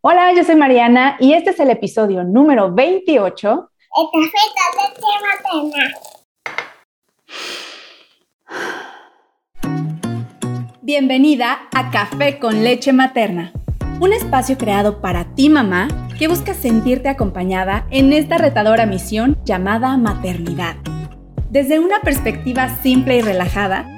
Hola, yo soy Mariana y este es el episodio número 28. El café con leche materna. Bienvenida a Café con leche materna, un espacio creado para ti mamá que busca sentirte acompañada en esta retadora misión llamada maternidad. Desde una perspectiva simple y relajada,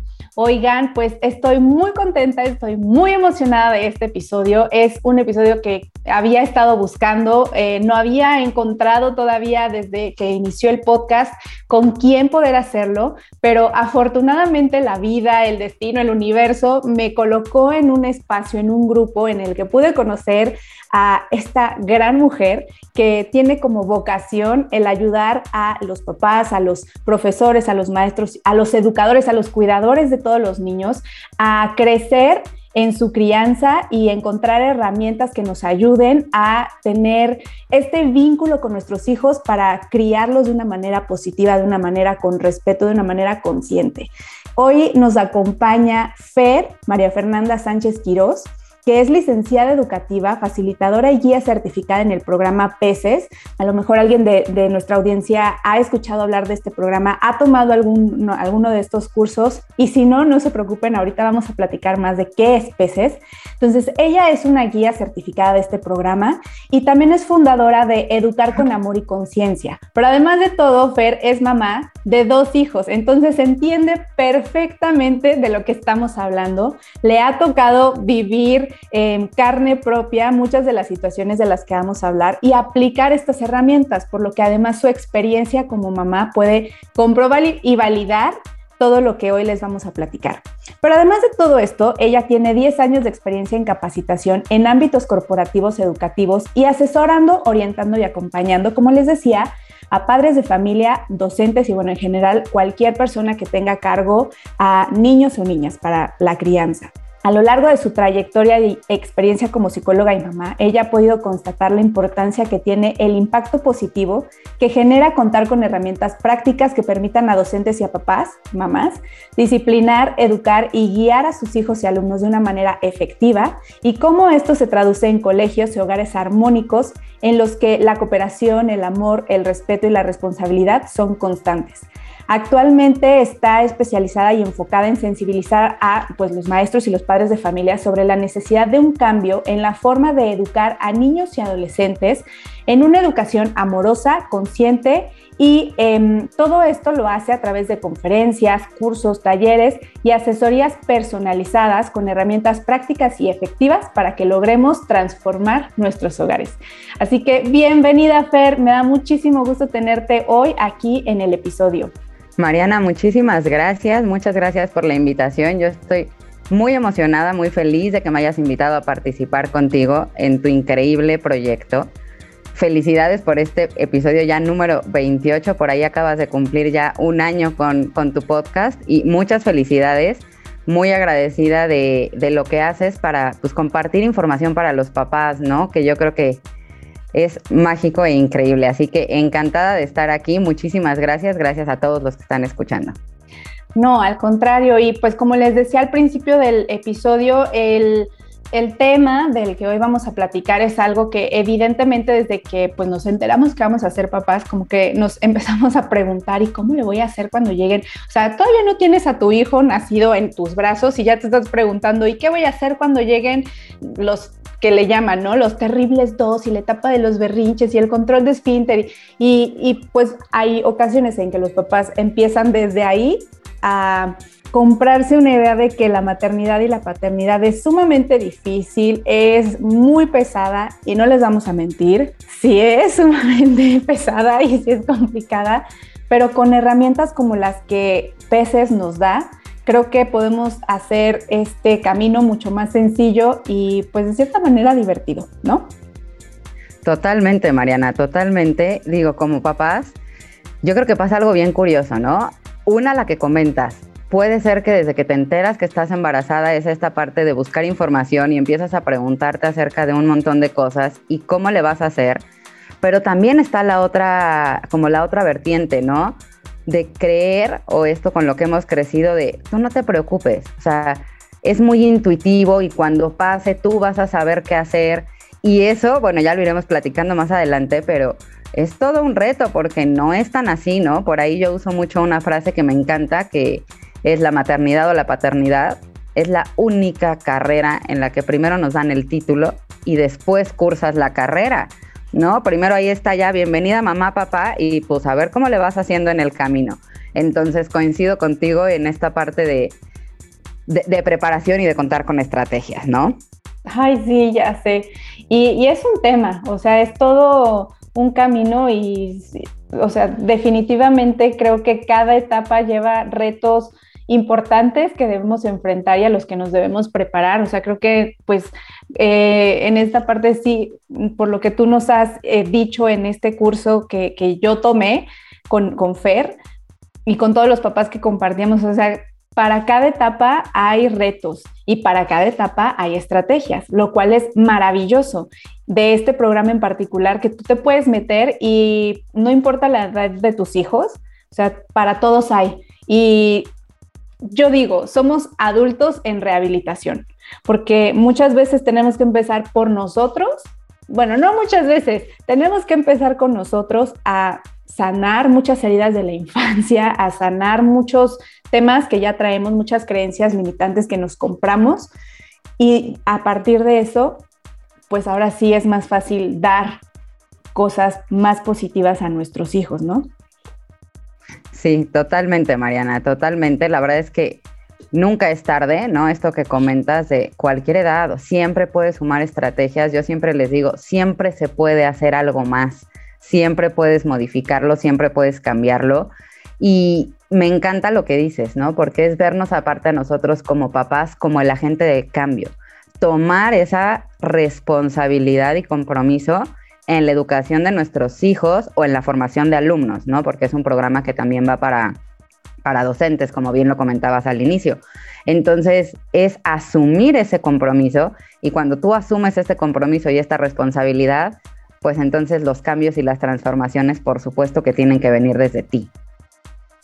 Oigan, pues estoy muy contenta, estoy muy emocionada de este episodio. Es un episodio que había estado buscando, eh, no había encontrado todavía desde que inició el podcast con quién poder hacerlo, pero afortunadamente la vida, el destino, el universo me colocó en un espacio, en un grupo en el que pude conocer a esta gran mujer que tiene como vocación el ayudar a los papás, a los profesores, a los maestros, a los educadores, a los cuidadores de todos los niños a crecer en su crianza y encontrar herramientas que nos ayuden a tener este vínculo con nuestros hijos para criarlos de una manera positiva, de una manera con respeto, de una manera consciente. Hoy nos acompaña Fer, María Fernanda Sánchez Quirós que es licenciada educativa, facilitadora y guía certificada en el programa PECES. A lo mejor alguien de, nuestra audiencia ha escuchado hablar de este programa, ha tomado algún, alguno de estos cursos y si no, no se preocupen, ahorita vamos a platicar más de qué es PECES. Entonces, ella es una guía certificada de este programa y también es fundadora de Educar con Amor y Conciencia. Pero además de todo, Fer es mamá de dos hijos, entonces entiende perfectamente de lo que estamos hablando. Le ha tocado vivir en carne propia muchas de las situaciones de las que vamos a hablar y aplicar estas herramientas, por lo que además su experiencia como mamá puede comprobar y validar todo lo que hoy les vamos a platicar. Pero además de todo esto, ella tiene 10 años de experiencia en capacitación en ámbitos corporativos educativos y asesorando, orientando y acompañando, como les decía, a padres de familia, docentes y bueno, en general cualquier persona que tenga cargo a niños o niñas para la crianza. A lo largo de su trayectoria y experiencia como psicóloga y mamá, ella ha podido constatar la importancia que tiene el impacto positivo que genera contar con herramientas prácticas que permitan a docentes y a papás, mamás, disciplinar, educar y guiar a sus hijos y alumnos de una manera efectiva y cómo esto se traduce en colegios y hogares armónicos en los que la cooperación, el amor, el respeto y la responsabilidad son constantes. Actualmente está especializada y enfocada en sensibilizar a pues, los maestros y los padres de familia sobre la necesidad de un cambio en la forma de educar a niños y adolescentes en una educación amorosa, consciente y em, todo esto lo hace a través de conferencias, cursos, talleres y asesorías personalizadas con herramientas prácticas y efectivas para que logremos transformar nuestros hogares. Así que bienvenida Fer, me da muchísimo gusto tenerte hoy aquí en el episodio. Mariana, muchísimas gracias, muchas gracias por la invitación. Yo estoy muy emocionada, muy feliz de que me hayas invitado a participar contigo en tu increíble proyecto. Felicidades por este episodio ya número 28, por ahí acabas de cumplir ya un año con, tu podcast y muchas felicidades. Muy agradecida de, de lo que haces para pues, compartir información para los papás, ¿no? Que yo creo que es mágico e increíble. Así que encantada de estar aquí. Muchísimas gracias. Gracias a todos los que están escuchando. No, al contrario. Y pues como les decía al principio del episodio, el, tema del que hoy vamos a platicar es algo que evidentemente desde que pues nos enteramos que vamos a ser papás, como que nos empezamos a preguntar, ¿y cómo le voy a hacer cuando lleguen? O sea, todavía no tienes a tu hijo nacido en tus brazos y ya te estás preguntando, ¿y qué voy a hacer cuando lleguen los que le llaman, ¿no? Los terribles dos y la etapa de los berrinches y el control de esfínter. Y, y pues hay ocasiones en que los papás empiezan desde ahí a comprarse una idea de que la maternidad y la paternidad es sumamente difícil, es muy pesada y no les vamos a mentir, sí es sumamente pesada y sí es complicada, pero con herramientas como las que Peces nos da, creo que podemos hacer este camino mucho más sencillo y pues de cierta manera divertido, ¿no? Totalmente, Mariana, totalmente. Digo, como papás, yo creo que pasa algo bien curioso, ¿no? Una, la que comentas. Puede ser que desde que te enteras que estás embarazada es esta parte de buscar información y empiezas a preguntarte acerca de un montón de cosas y cómo le vas a hacer. Pero también está la otra, como la otra vertiente, ¿no? De creer, o esto con lo que hemos crecido, de tú no te preocupes. O sea, es muy intuitivo y cuando pase tú vas a saber qué hacer. Y eso, bueno, ya lo iremos platicando más adelante, pero es todo un reto porque no es tan así, ¿no? Por ahí yo uso mucho una frase que me encanta, que es la maternidad o la paternidad. Es la única carrera en la que primero nos dan el título y después cursas la carrera, ¿no? Primero ahí está ya, bienvenida mamá, papá, y pues a ver cómo le vas haciendo en el camino. Entonces coincido contigo en esta parte de, de, preparación y de contar con estrategias, ¿no? Ay, sí, ya sé. Y, y, es un tema, o sea, es todo un camino y, o sea, definitivamente creo que cada etapa lleva retos importantes que debemos enfrentar y a los que nos debemos preparar. O sea, creo que pues eh, en esta parte sí, por lo que tú nos has eh, dicho en este curso que, que yo tomé con, con Fer y con todos los papás que compartíamos, o sea, para cada etapa hay retos y para cada etapa hay estrategias, lo cual es maravilloso de este programa en particular que tú te puedes meter y no importa la edad de tus hijos, o sea, para todos hay. Y yo digo, somos adultos en rehabilitación, porque muchas veces tenemos que empezar por nosotros. Bueno, no muchas veces, tenemos que empezar con nosotros a sanar muchas heridas de la infancia, a sanar muchos temas que ya traemos, muchas creencias limitantes que nos compramos. Y a partir de eso, pues ahora sí es más fácil dar cosas más positivas a nuestros hijos, ¿no? Sí, totalmente, Mariana, totalmente. La verdad es que nunca es tarde, ¿no? Esto que comentas de cualquier edad, siempre puedes sumar estrategias. Yo siempre les digo, siempre se puede hacer algo más, siempre puedes modificarlo, siempre puedes cambiarlo. Y me encanta lo que dices, ¿no? Porque es vernos aparte a nosotros como papás, como el agente de cambio. Tomar esa responsabilidad y compromiso en la educación de nuestros hijos o en la formación de alumnos, ¿no? Porque es un programa que también va para, para docentes, como bien lo comentabas al inicio. Entonces, es asumir ese compromiso y cuando tú asumes ese compromiso y esta responsabilidad, pues entonces los cambios y las transformaciones, por supuesto, que tienen que venir desde ti.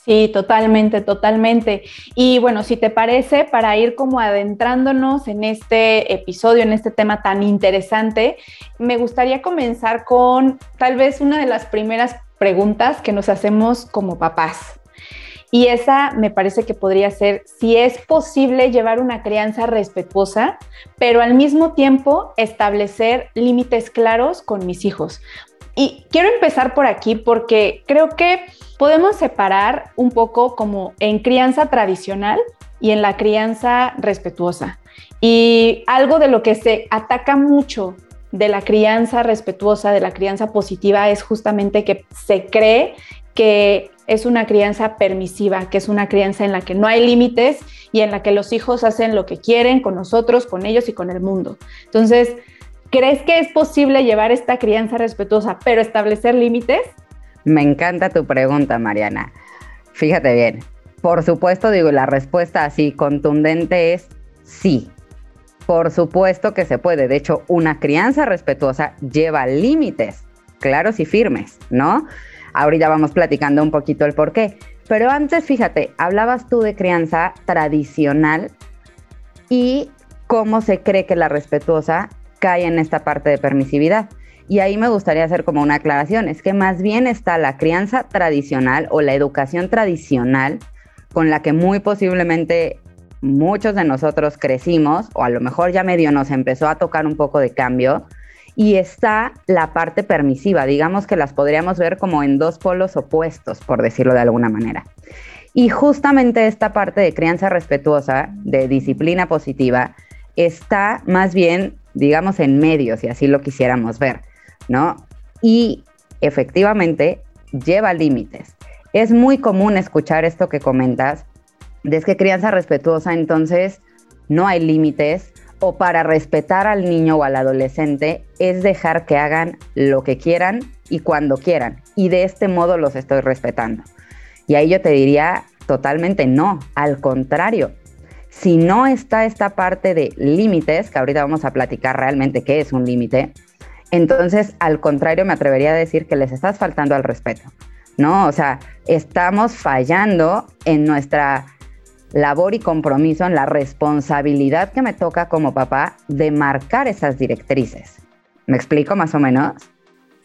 Sí, totalmente, totalmente. Y bueno, si te parece, para ir como adentrándonos en este episodio, en este tema tan interesante, me gustaría comenzar con tal vez una de las primeras preguntas que nos hacemos como papás. Y esa me parece que podría ser si es posible llevar una crianza respetuosa, pero al mismo tiempo establecer límites claros con mis hijos. Y quiero empezar por aquí porque creo que podemos separar un poco como en crianza tradicional y en la crianza respetuosa. Y algo de lo que se ataca mucho de la crianza respetuosa, de la crianza positiva, es justamente que se cree que es una crianza permisiva, que es una crianza en la que no hay límites y en la que los hijos hacen lo que quieren con nosotros, con ellos y con el mundo. Entonces, ¿Crees que es posible llevar esta crianza respetuosa, pero establecer límites? Me encanta tu pregunta, Mariana. Fíjate bien. Por supuesto, digo, la respuesta así contundente es sí. Por supuesto que se puede. De hecho, una crianza respetuosa lleva límites claros y firmes, ¿no? Ahorita vamos platicando un poquito el por qué. Pero antes, fíjate, hablabas tú de crianza tradicional y cómo se cree que la respetuosa cae en esta parte de permisividad. Y ahí me gustaría hacer como una aclaración, es que más bien está la crianza tradicional o la educación tradicional con la que muy posiblemente muchos de nosotros crecimos, o a lo mejor ya medio nos empezó a tocar un poco de cambio, y está la parte permisiva, digamos que las podríamos ver como en dos polos opuestos, por decirlo de alguna manera. Y justamente esta parte de crianza respetuosa, de disciplina positiva, está más bien digamos, en medio, si así lo quisiéramos ver, ¿no? Y efectivamente lleva límites. Es muy común escuchar esto que comentas, de que crianza respetuosa, entonces no hay límites o para respetar al niño o al adolescente es dejar que hagan lo que quieran y cuando quieran. Y de este modo los estoy respetando. Y ahí yo te diría totalmente no, al contrario. Si no está esta parte de límites, que ahorita vamos a platicar realmente qué es un límite, entonces al contrario me atrevería a decir que les estás faltando al respeto, ¿no? O sea, estamos fallando en nuestra labor y compromiso, en la responsabilidad que me toca como papá de marcar esas directrices. ¿Me explico más o menos?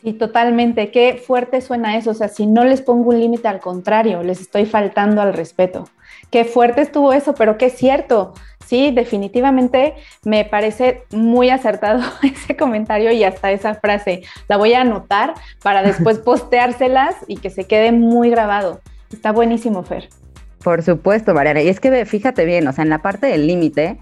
Sí, totalmente. Qué fuerte suena eso. O sea, si no les pongo un límite, al contrario, les estoy faltando al respeto. Qué fuerte estuvo eso, pero qué cierto. Sí, definitivamente me parece muy acertado ese comentario y hasta esa frase. La voy a anotar para después posteárselas y que se quede muy grabado. Está buenísimo, Fer. Por supuesto, Mariana. Y es que fíjate bien, o sea, en la parte del límite,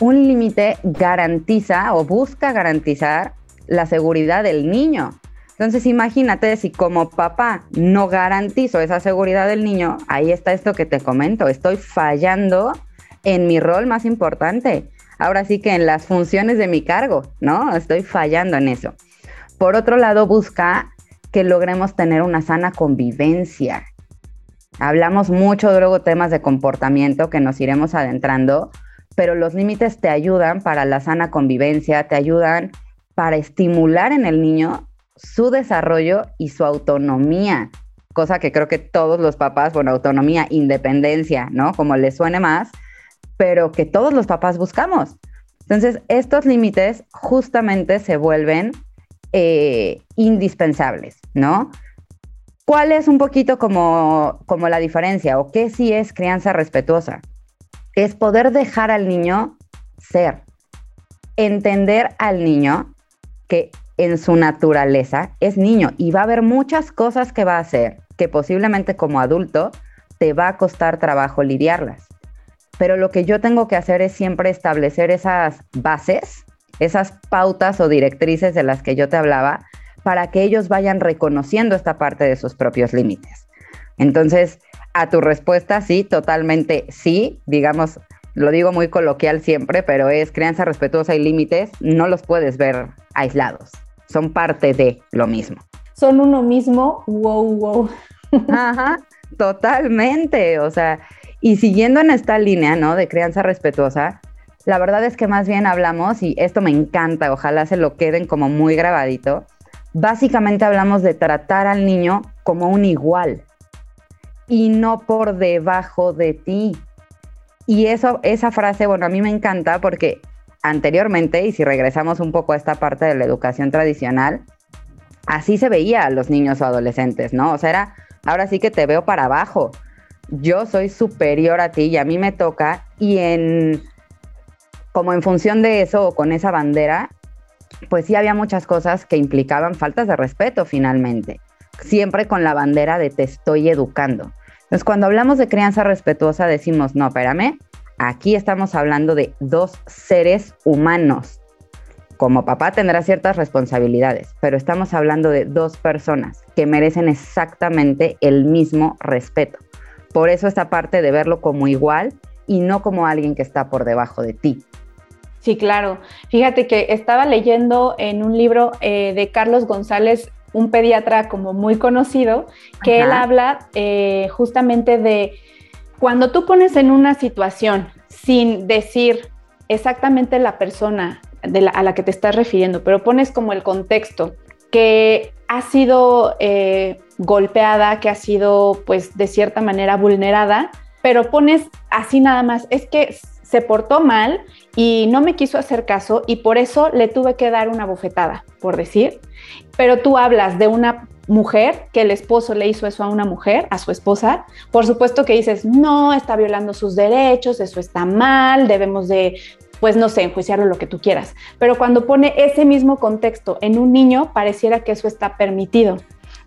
un límite garantiza o busca garantizar la seguridad del niño. Entonces imagínate si como papá no garantizo esa seguridad del niño, ahí está esto que te comento, estoy fallando en mi rol más importante. Ahora sí que en las funciones de mi cargo, ¿no? Estoy fallando en eso. Por otro lado, busca que logremos tener una sana convivencia. Hablamos mucho de luego temas de comportamiento que nos iremos adentrando, pero los límites te ayudan para la sana convivencia, te ayudan para estimular en el niño su desarrollo y su autonomía, cosa que creo que todos los papás, bueno, autonomía, independencia, ¿no? Como les suene más, pero que todos los papás buscamos. Entonces, estos límites justamente se vuelven eh, indispensables, ¿no? ¿Cuál es un poquito como, como la diferencia o qué sí es crianza respetuosa? Es poder dejar al niño ser, entender al niño que en su naturaleza es niño y va a haber muchas cosas que va a hacer que posiblemente como adulto te va a costar trabajo lidiarlas. Pero lo que yo tengo que hacer es siempre establecer esas bases, esas pautas o directrices de las que yo te hablaba, para que ellos vayan reconociendo esta parte de sus propios límites. Entonces, a tu respuesta, sí, totalmente sí, digamos, lo digo muy coloquial siempre, pero es crianza respetuosa y límites, no los puedes ver aislados son parte de lo mismo. Son uno mismo, wow, wow. Ajá, totalmente. O sea, y siguiendo en esta línea, ¿no? De crianza respetuosa, la verdad es que más bien hablamos, y esto me encanta, ojalá se lo queden como muy grabadito, básicamente hablamos de tratar al niño como un igual y no por debajo de ti. Y eso, esa frase, bueno, a mí me encanta porque anteriormente, y si regresamos un poco a esta parte de la educación tradicional, así se veía a los niños o adolescentes, ¿no? O sea, era, ahora sí que te veo para abajo. Yo soy superior a ti y a mí me toca y en como en función de eso o con esa bandera, pues sí había muchas cosas que implicaban faltas de respeto finalmente, siempre con la bandera de te estoy educando. Entonces, cuando hablamos de crianza respetuosa decimos, no, espérame, Aquí estamos hablando de dos seres humanos. Como papá tendrá ciertas responsabilidades, pero estamos hablando de dos personas que merecen exactamente el mismo respeto. Por eso esta parte de verlo como igual y no como alguien que está por debajo de ti. Sí, claro. Fíjate que estaba leyendo en un libro eh, de Carlos González, un pediatra como muy conocido, que él habla eh, justamente de cuando tú pones en una situación sin decir exactamente la persona a la que te estás refiriendo, pero pones como el contexto que ha sido eh, golpeada, que ha sido pues de cierta manera vulnerada, pero pones así nada más, es que se portó mal y no me quiso hacer caso y por eso le tuve que dar una bofetada, por decir, pero tú hablas de una mujer, que el esposo le hizo eso a una mujer, a su esposa, por supuesto que dices, no, está violando sus derechos, eso está mal, debemos de, pues no sé, enjuiciarlo lo que tú quieras. Pero cuando pone ese mismo contexto en un niño, pareciera que eso está permitido.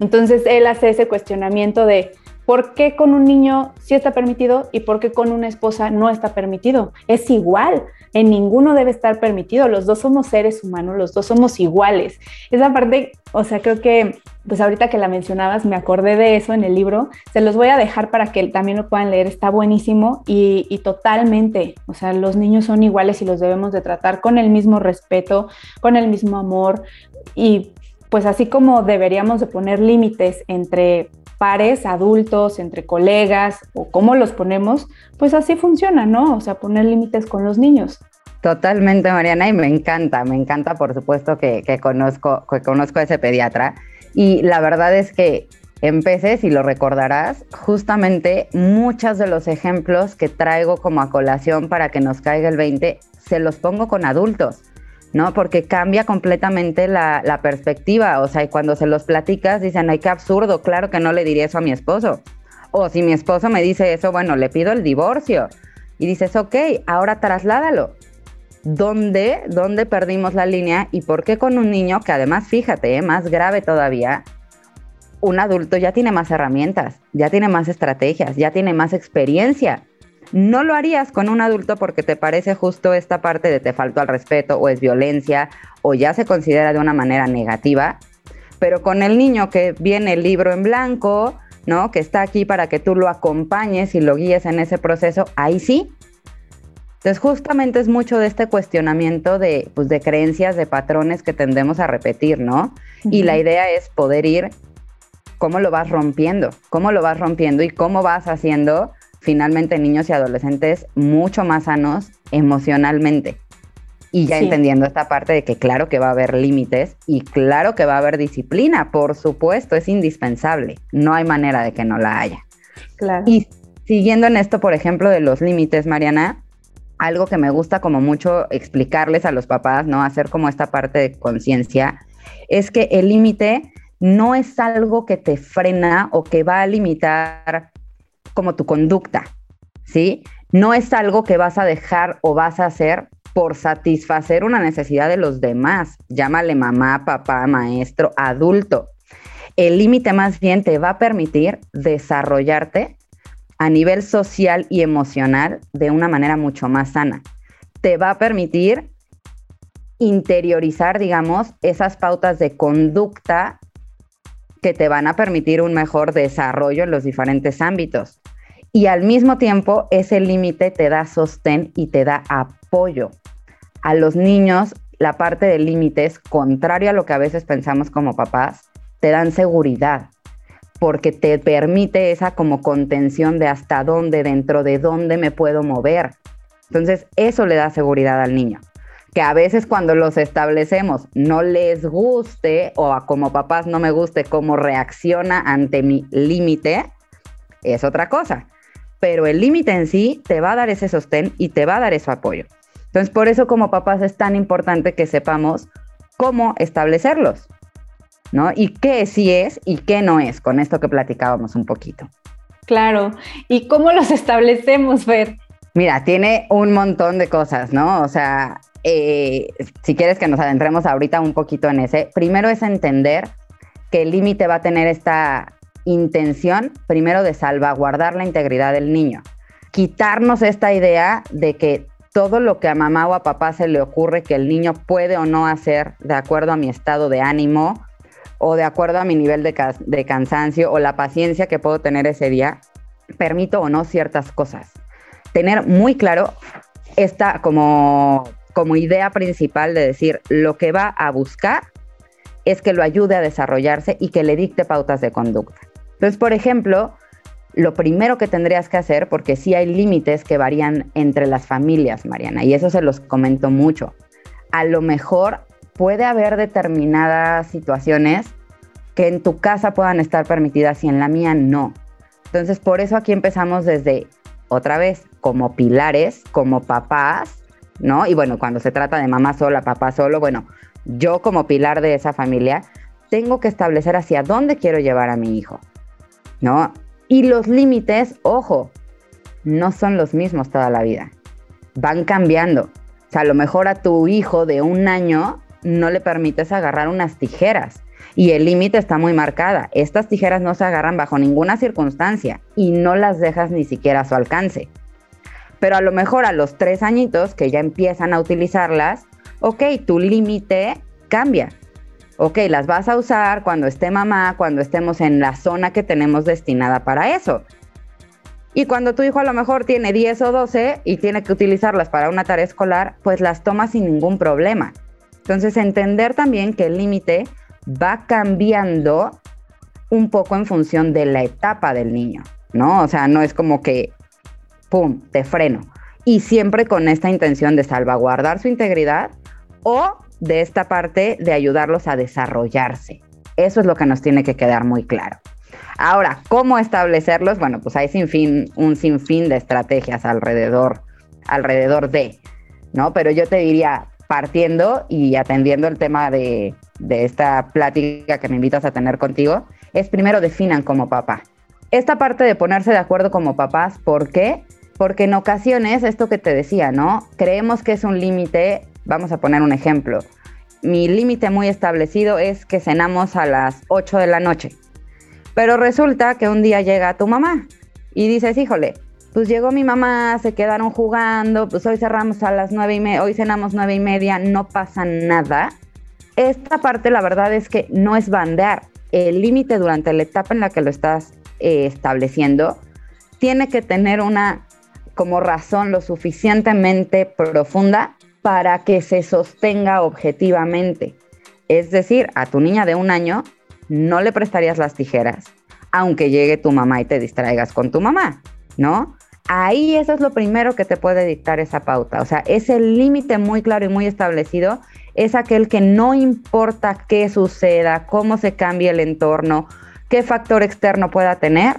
Entonces él hace ese cuestionamiento de, ¿Por qué con un niño sí está permitido y por qué con una esposa no está permitido? Es igual, en ninguno debe estar permitido. Los dos somos seres humanos, los dos somos iguales. Esa parte, o sea, creo que, pues ahorita que la mencionabas, me acordé de eso en el libro. Se los voy a dejar para que también lo puedan leer. Está buenísimo y, totalmente, o sea, los niños son iguales y los debemos de tratar con el mismo respeto, con el mismo amor y pues así como deberíamos de poner límites entre pares, adultos, entre colegas o cómo los ponemos, pues así funciona, ¿no? O sea, poner límites con los niños. Totalmente, Mariana, y me encanta, me encanta, por supuesto, que, conozco, que conozco a ese pediatra. Y la verdad es que empecé, si lo recordarás, justamente muchos de los ejemplos que traigo como a colación para que nos caiga el 20, se los pongo con adultos. ¿No? Porque cambia completamente la, perspectiva. O sea, y cuando se los platicas, dicen, ay, qué absurdo, claro que no le diría eso a mi esposo. O si mi esposo me dice eso, bueno, le pido el divorcio. Y dices, ok, ahora trasládalo. ¿Dónde, ¿Dónde perdimos la línea y por qué con un niño que además, fíjate, ¿eh? más grave todavía, un adulto ya tiene más herramientas, ya tiene más estrategias, ya tiene más experiencia no lo harías con un adulto porque te parece justo esta parte de te faltó al respeto o es violencia o ya se considera de una manera negativa, pero con el niño que viene el libro en blanco, ¿no? Que está aquí para que tú lo acompañes y lo guíes en ese proceso, ahí sí. Entonces justamente es mucho de este cuestionamiento de, pues, de creencias, de patrones que tendemos a repetir, ¿no? Y la idea es poder ir, ¿cómo lo vas rompiendo? ¿Cómo lo vas rompiendo y cómo vas haciendo finalmente niños y adolescentes mucho más sanos emocionalmente. Y ya entendiendo esta parte de que claro que va a haber límites y claro que va a haber disciplina, por supuesto, es indispensable. No hay manera de que no la haya. Claro. Y siguiendo en esto, por ejemplo, de los límites, Mariana, algo que me gusta como mucho explicarles a los papás, ¿no? Hacer como esta parte de conciencia, es que el límite no es algo que te frena o que va a limitar como tu conducta, ¿sí? No es algo que vas a dejar o vas a hacer por satisfacer una necesidad de los demás. Llámale mamá, papá, maestro, adulto. El límite más bien te va a permitir desarrollarte a nivel social y emocional de una manera mucho más sana. Te va a permitir interiorizar, digamos, esas pautas de conducta que te van a permitir un mejor desarrollo en los diferentes ámbitos y al mismo tiempo ese límite te da sostén y te da apoyo. A los niños la parte del límite es contrario a lo que a veces pensamos como papás, te dan seguridad porque te permite esa como contención de hasta dónde, dentro de dónde me puedo mover. Entonces, eso le da seguridad al niño. Que a veces cuando los establecemos no les guste o a como papás no me guste cómo reacciona ante mi límite, es otra cosa pero el límite en sí te va a dar ese sostén y te va a dar ese apoyo. Entonces, por eso como papás es tan importante que sepamos cómo establecerlos, ¿no? Y qué sí es y qué no es, con esto que platicábamos un poquito. Claro, ¿y cómo los establecemos, Fer? Mira, tiene un montón de cosas, ¿no? O sea, eh, si quieres que nos adentremos ahorita un poquito en ese, primero es entender que el límite va a tener esta intención, primero, de salvaguardar la integridad del niño. Quitarnos esta idea de que todo lo que a mamá o a papá se le ocurre que el niño puede o no hacer de acuerdo a mi estado de ánimo o de acuerdo a mi nivel de, cansancio o la paciencia que puedo tener ese día, permito o no ciertas cosas. Tener muy claro esta como, como idea principal de decir lo que va a buscar es que lo ayude a desarrollarse y que le dicte pautas de conducta. Entonces, por ejemplo, lo primero que tendrías que hacer, porque sí hay límites que varían entre las familias, Mariana, y eso se los comento mucho. A lo mejor puede haber determinadas situaciones que en tu casa puedan estar permitidas y en la mía no. Entonces, por eso aquí empezamos desde, otra vez, como pilares, como papás, ¿no? Y bueno, cuando se trata de mamá sola, papá solo, bueno, yo como pilar de esa familia, tengo que establecer hacia dónde quiero llevar a mi hijo. ¿No? Y los límites, ojo, no son los mismos toda la vida. Van cambiando. O sea, a lo mejor a tu hijo de un año no le permites agarrar unas tijeras y el límite está muy marcada. Estas tijeras no se agarran bajo ninguna circunstancia y no las dejas ni siquiera a su alcance. Pero a lo mejor a los tres añitos que ya empiezan a utilizarlas, ok, tu límite cambia. Ok, las vas a usar cuando esté mamá, cuando estemos en la zona que tenemos destinada para eso. Y cuando tu hijo a lo mejor tiene 10 o 12 y tiene que utilizarlas para una tarea escolar, pues las toma sin ningún problema. Entonces, entender también que el límite va cambiando un poco en función de la etapa del niño, ¿no? O sea, no es como que, ¡pum!, te freno. Y siempre con esta intención de salvaguardar su integridad o de esta parte de ayudarlos a desarrollarse. Eso es lo que nos tiene que quedar muy claro. Ahora, ¿cómo establecerlos? Bueno, pues hay sin fin, un sinfín de estrategias alrededor, alrededor de, ¿no? Pero yo te diría, partiendo y atendiendo el tema de, de esta plática que me invitas a tener contigo, es primero definan como papá. Esta parte de ponerse de acuerdo como papás, ¿por qué? Porque en ocasiones, esto que te decía, ¿no? Creemos que es un límite, vamos a poner un ejemplo. Mi límite muy establecido es que cenamos a las 8 de la noche. Pero resulta que un día llega tu mamá y dices, híjole, pues llegó mi mamá, se quedaron jugando, pues hoy cerramos a las nueve y media, hoy cenamos nueve y media, no pasa nada. Esta parte la verdad es que no es bandear. El límite durante la etapa en la que lo estás eh, estableciendo tiene que tener una como razón lo suficientemente profunda para que se sostenga objetivamente. Es decir, a tu niña de un año no le prestarías las tijeras, aunque llegue tu mamá y te distraigas con tu mamá, ¿no? Ahí eso es lo primero que te puede dictar esa pauta. O sea, ese límite muy claro y muy establecido es aquel que no importa qué suceda, cómo se cambie el entorno, qué factor externo pueda tener,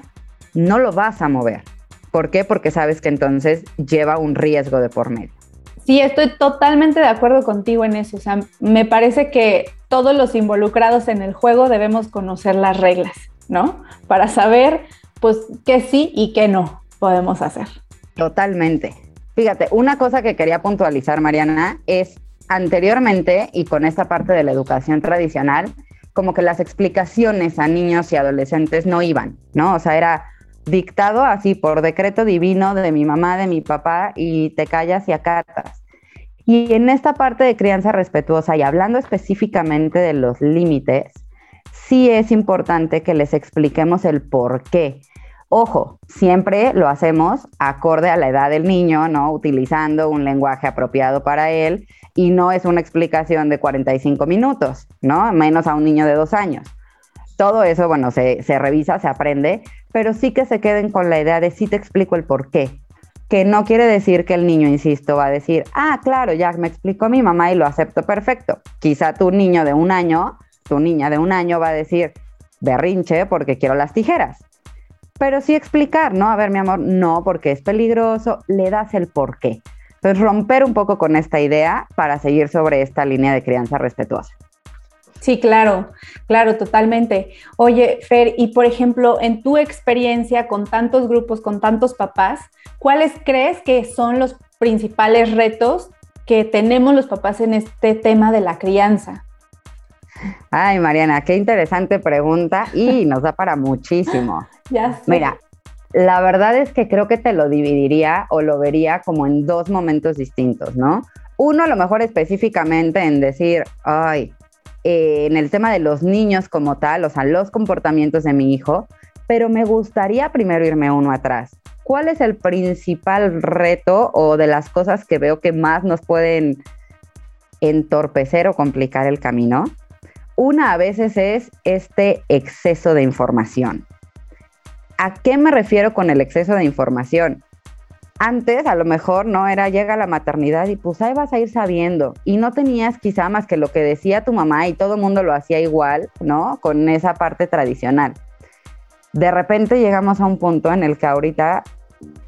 no lo vas a mover. ¿Por qué? Porque sabes que entonces lleva un riesgo de por medio. Sí, estoy totalmente de acuerdo contigo en eso. O sea, me parece que todos los involucrados en el juego debemos conocer las reglas, ¿no? Para saber, pues, qué sí y qué no podemos hacer. Totalmente. Fíjate, una cosa que quería puntualizar, Mariana, es anteriormente y con esta parte de la educación tradicional, como que las explicaciones a niños y adolescentes no iban, ¿no? O sea, era dictado así por decreto divino de mi mamá, de mi papá, y te callas y acatas. Y en esta parte de crianza respetuosa y hablando específicamente de los límites, sí es importante que les expliquemos el por qué. Ojo, siempre lo hacemos acorde a la edad del niño, ¿no? Utilizando un lenguaje apropiado para él y no es una explicación de 45 minutos, ¿no? Menos a un niño de dos años. Todo eso, bueno, se, se revisa, se aprende, pero sí que se queden con la idea de sí te explico el por qué. Que no quiere decir que el niño, insisto, va a decir, ah, claro, ya me explicó mi mamá y lo acepto perfecto. Quizá tu niño de un año, tu niña de un año va a decir, berrinche porque quiero las tijeras. Pero sí explicar, ¿no? A ver, mi amor, no, porque es peligroso, le das el por qué. Entonces, romper un poco con esta idea para seguir sobre esta línea de crianza respetuosa. Sí, claro, claro, totalmente. Oye, Fer, y por ejemplo, en tu experiencia con tantos grupos, con tantos papás, ¿cuáles crees que son los principales retos que tenemos los papás en este tema de la crianza? Ay, Mariana, qué interesante pregunta y nos da para muchísimo. ya sé. Mira, la verdad es que creo que te lo dividiría o lo vería como en dos momentos distintos, ¿no? Uno a lo mejor específicamente en decir, ay, eh, en el tema de los niños como tal, o sea, los comportamientos de mi hijo, pero me gustaría primero irme uno atrás. ¿Cuál es el principal reto o de las cosas que veo que más nos pueden entorpecer o complicar el camino? Una a veces es este exceso de información. ¿A qué me refiero con el exceso de información? Antes a lo mejor no era llega la maternidad y pues ahí vas a ir sabiendo y no tenías quizá más que lo que decía tu mamá y todo el mundo lo hacía igual, ¿no? Con esa parte tradicional. De repente llegamos a un punto en el que ahorita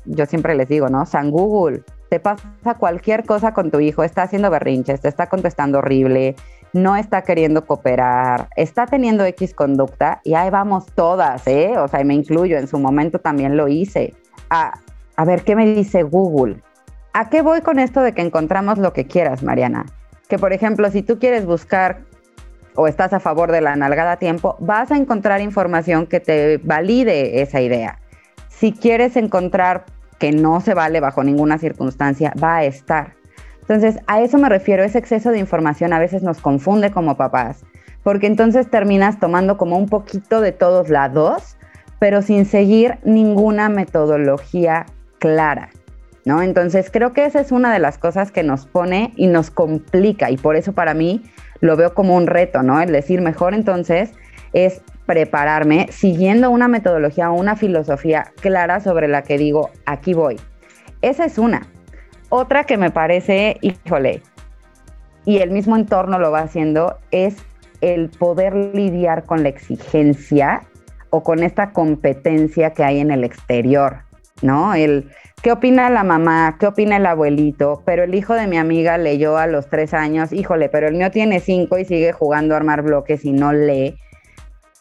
yo siempre les digo, ¿no? San Google, te pasa cualquier cosa con tu hijo, está haciendo berrinches, te está contestando horrible, no está queriendo cooperar, está teniendo X conducta y ahí vamos todas, ¿eh? O sea, me incluyo, en su momento también lo hice. Ah, a ver, ¿qué me dice Google? ¿A qué voy con esto de que encontramos lo que quieras, Mariana? que, por ejemplo, si tú quieres buscar o estás a favor de la nalgada a tiempo, vas a encontrar información que te valide esa idea. Si quieres encontrar que no se vale bajo ninguna circunstancia, va a estar. Entonces, a eso me refiero, ese exceso de información a veces nos confunde como papás, porque entonces terminas tomando como un poquito de todos lados, pero sin seguir ninguna metodología clara. ¿No? Entonces creo que esa es una de las cosas que nos pone y nos complica y por eso para mí lo veo como un reto, ¿no? El decir mejor entonces es prepararme siguiendo una metodología o una filosofía clara sobre la que digo, aquí voy. Esa es una. Otra que me parece, híjole, y el mismo entorno lo va haciendo, es el poder lidiar con la exigencia o con esta competencia que hay en el exterior, ¿no? El qué opina la mamá, qué opina el abuelito, pero el hijo de mi amiga leyó a los tres años, híjole, pero el mío tiene cinco y sigue jugando a armar bloques y no lee.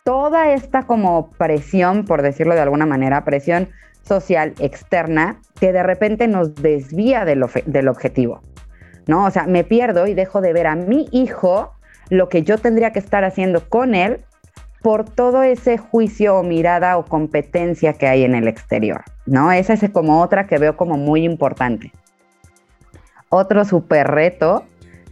Toda esta como presión, por decirlo de alguna manera, presión social externa que de repente nos desvía del, del objetivo, ¿no? O sea, me pierdo y dejo de ver a mi hijo lo que yo tendría que estar haciendo con él por todo ese juicio o mirada o competencia que hay en el exterior, ¿no? Esa es como otra que veo como muy importante. Otro súper reto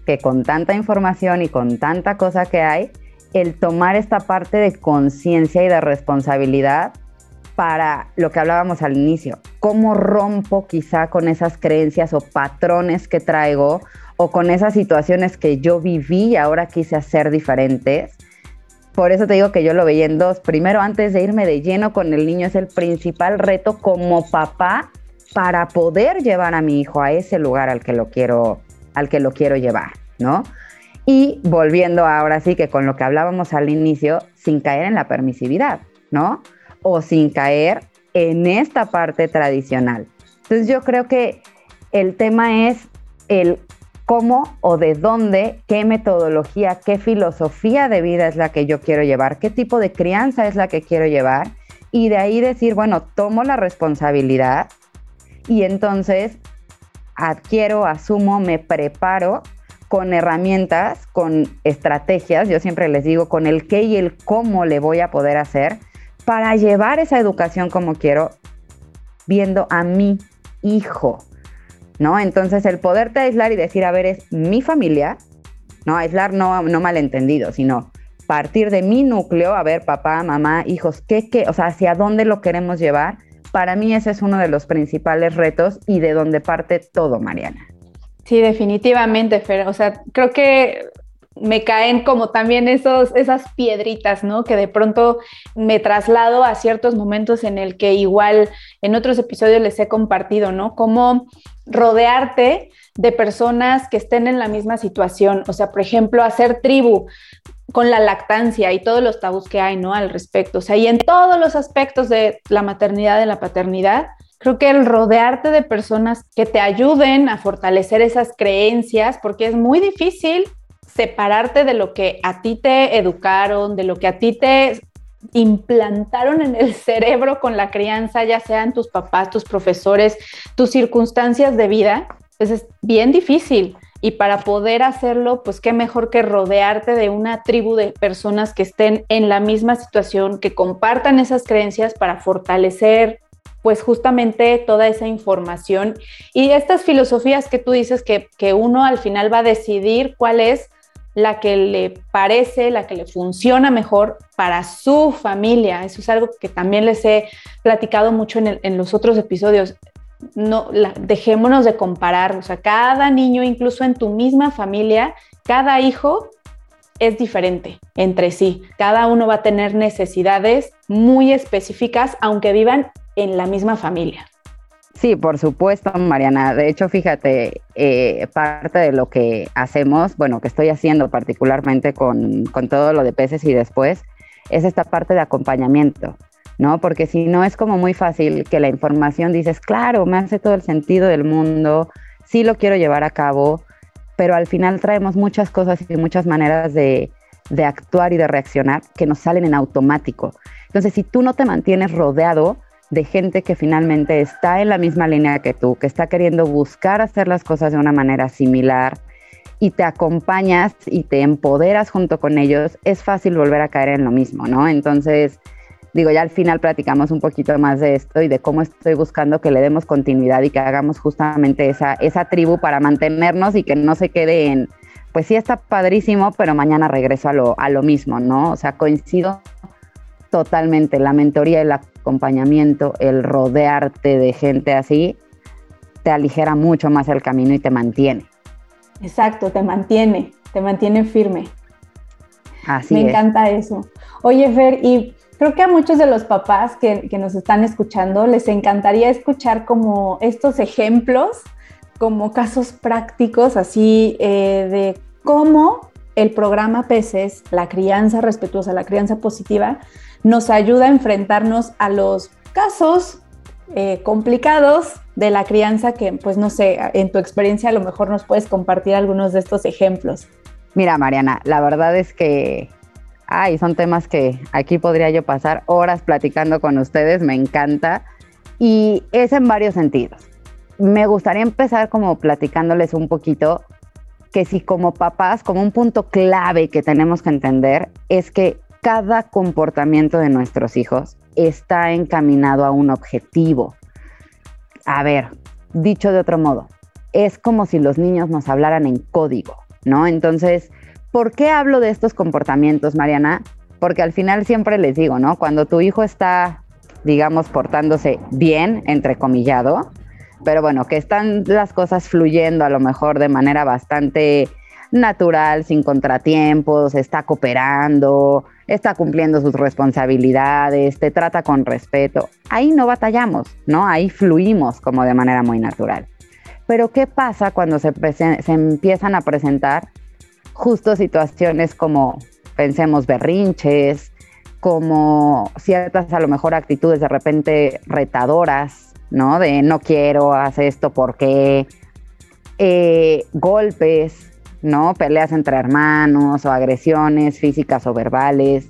que con tanta información y con tanta cosa que hay, el tomar esta parte de conciencia y de responsabilidad para lo que hablábamos al inicio, cómo rompo quizá con esas creencias o patrones que traigo o con esas situaciones que yo viví y ahora quise hacer diferentes. Por eso te digo que yo lo veía en dos. Primero, antes de irme de lleno con el niño, es el principal reto como papá para poder llevar a mi hijo a ese lugar al que lo quiero, al que lo quiero llevar, ¿no? Y volviendo ahora sí que con lo que hablábamos al inicio, sin caer en la permisividad, ¿no? o sin caer en esta parte tradicional. Entonces yo creo que el tema es el cómo o de dónde, qué metodología, qué filosofía de vida es la que yo quiero llevar, qué tipo de crianza es la que quiero llevar y de ahí decir, bueno, tomo la responsabilidad y entonces adquiero, asumo, me preparo con herramientas, con estrategias, yo siempre les digo, con el qué y el cómo le voy a poder hacer para llevar esa educación como quiero, viendo a mi hijo, ¿no? Entonces el poderte aislar y decir, a ver, es mi familia, ¿no? Aislar no, no malentendido, sino partir de mi núcleo, a ver, papá, mamá, hijos, ¿qué, qué? O sea, hacia dónde lo queremos llevar. Para mí ese es uno de los principales retos y de donde parte todo, Mariana. Sí, definitivamente, Fer. O sea, creo que me caen como también esos, esas piedritas, ¿no? Que de pronto me traslado a ciertos momentos en el que igual en otros episodios les he compartido, ¿no? Cómo rodearte de personas que estén en la misma situación. O sea, por ejemplo, hacer tribu con la lactancia y todos los tabús que hay, ¿no? Al respecto. O sea, y en todos los aspectos de la maternidad, de la paternidad, creo que el rodearte de personas que te ayuden a fortalecer esas creencias, porque es muy difícil separarte de lo que a ti te educaron, de lo que a ti te implantaron en el cerebro con la crianza, ya sean tus papás, tus profesores, tus circunstancias de vida, pues es bien difícil. Y para poder hacerlo, pues qué mejor que rodearte de una tribu de personas que estén en la misma situación, que compartan esas creencias para fortalecer, pues justamente toda esa información y estas filosofías que tú dices que, que uno al final va a decidir cuál es la que le parece, la que le funciona mejor para su familia. Eso es algo que también les he platicado mucho en, los otros episodios. No, dejémonos de comparar, o sea, cada niño, incluso en tu misma familia, cada hijo es diferente entre sí. Cada uno va a tener necesidades muy específicas, aunque vivan en la misma familia. Sí, por supuesto, Mariana. De hecho, fíjate, eh, parte de lo que hacemos, bueno, que estoy haciendo particularmente con, con todo lo de peces y después, es esta parte de acompañamiento, ¿no? Porque si no es como muy fácil que la información dices, claro, me hace todo el sentido del mundo, sí lo quiero llevar a cabo, pero al final traemos muchas cosas y muchas maneras de, de actuar y de reaccionar que nos salen en automático. Entonces, si tú no te mantienes rodeado, de gente que finalmente está en la misma línea que tú, que está queriendo buscar hacer las cosas de una manera similar y te acompañas y te empoderas junto con ellos, es fácil volver a caer en lo mismo, ¿no? Entonces, digo, ya al final platicamos un poquito más de esto y de cómo estoy buscando que le demos continuidad y que hagamos justamente esa, esa tribu para mantenernos y que no se quede en, pues sí está padrísimo, pero mañana regreso a lo, a lo mismo, ¿no? O sea, coincido totalmente, la mentoría, el acompañamiento, el rodearte de gente así, te aligera mucho más el camino y te mantiene. Exacto, te mantiene, te mantiene firme. Así Me encanta eso. Oye, Fer, y creo que a muchos de los papás que, nos están escuchando les encantaría escuchar como estos ejemplos, como casos prácticos, así eh, de cómo el programa PECES, la crianza respetuosa, la crianza positiva, nos ayuda a enfrentarnos a los casos eh, complicados de la crianza que, pues no sé, en tu experiencia a lo mejor nos puedes compartir algunos de estos ejemplos. Mira, Mariana, la verdad es que, ay, son temas que aquí podría yo pasar horas platicando con ustedes, me encanta, y es en varios sentidos. Me gustaría empezar como platicándoles un poquito que si como papás, como un punto clave que tenemos que entender es que cada comportamiento de nuestros hijos está encaminado a un objetivo. A ver, dicho de otro modo, es como si los niños nos hablaran en código, ¿no? Entonces, ¿por qué hablo de estos comportamientos, Mariana? Porque al final siempre les digo, ¿no? Cuando tu hijo está, digamos, portándose bien, entrecomillado, pero bueno, que están las cosas fluyendo a lo mejor de manera bastante natural, sin contratiempos, está cooperando, está cumpliendo sus responsabilidades, te trata con respeto. Ahí no batallamos, ¿no? Ahí fluimos como de manera muy natural. Pero ¿qué pasa cuando se, empiezan a presentar justo situaciones como, pensemos, berrinches, como ciertas a lo mejor actitudes de repente retadoras, ¿no? De no quiero, hacer esto porque, eh, golpes, ¿no? Peleas entre hermanos o agresiones físicas o verbales.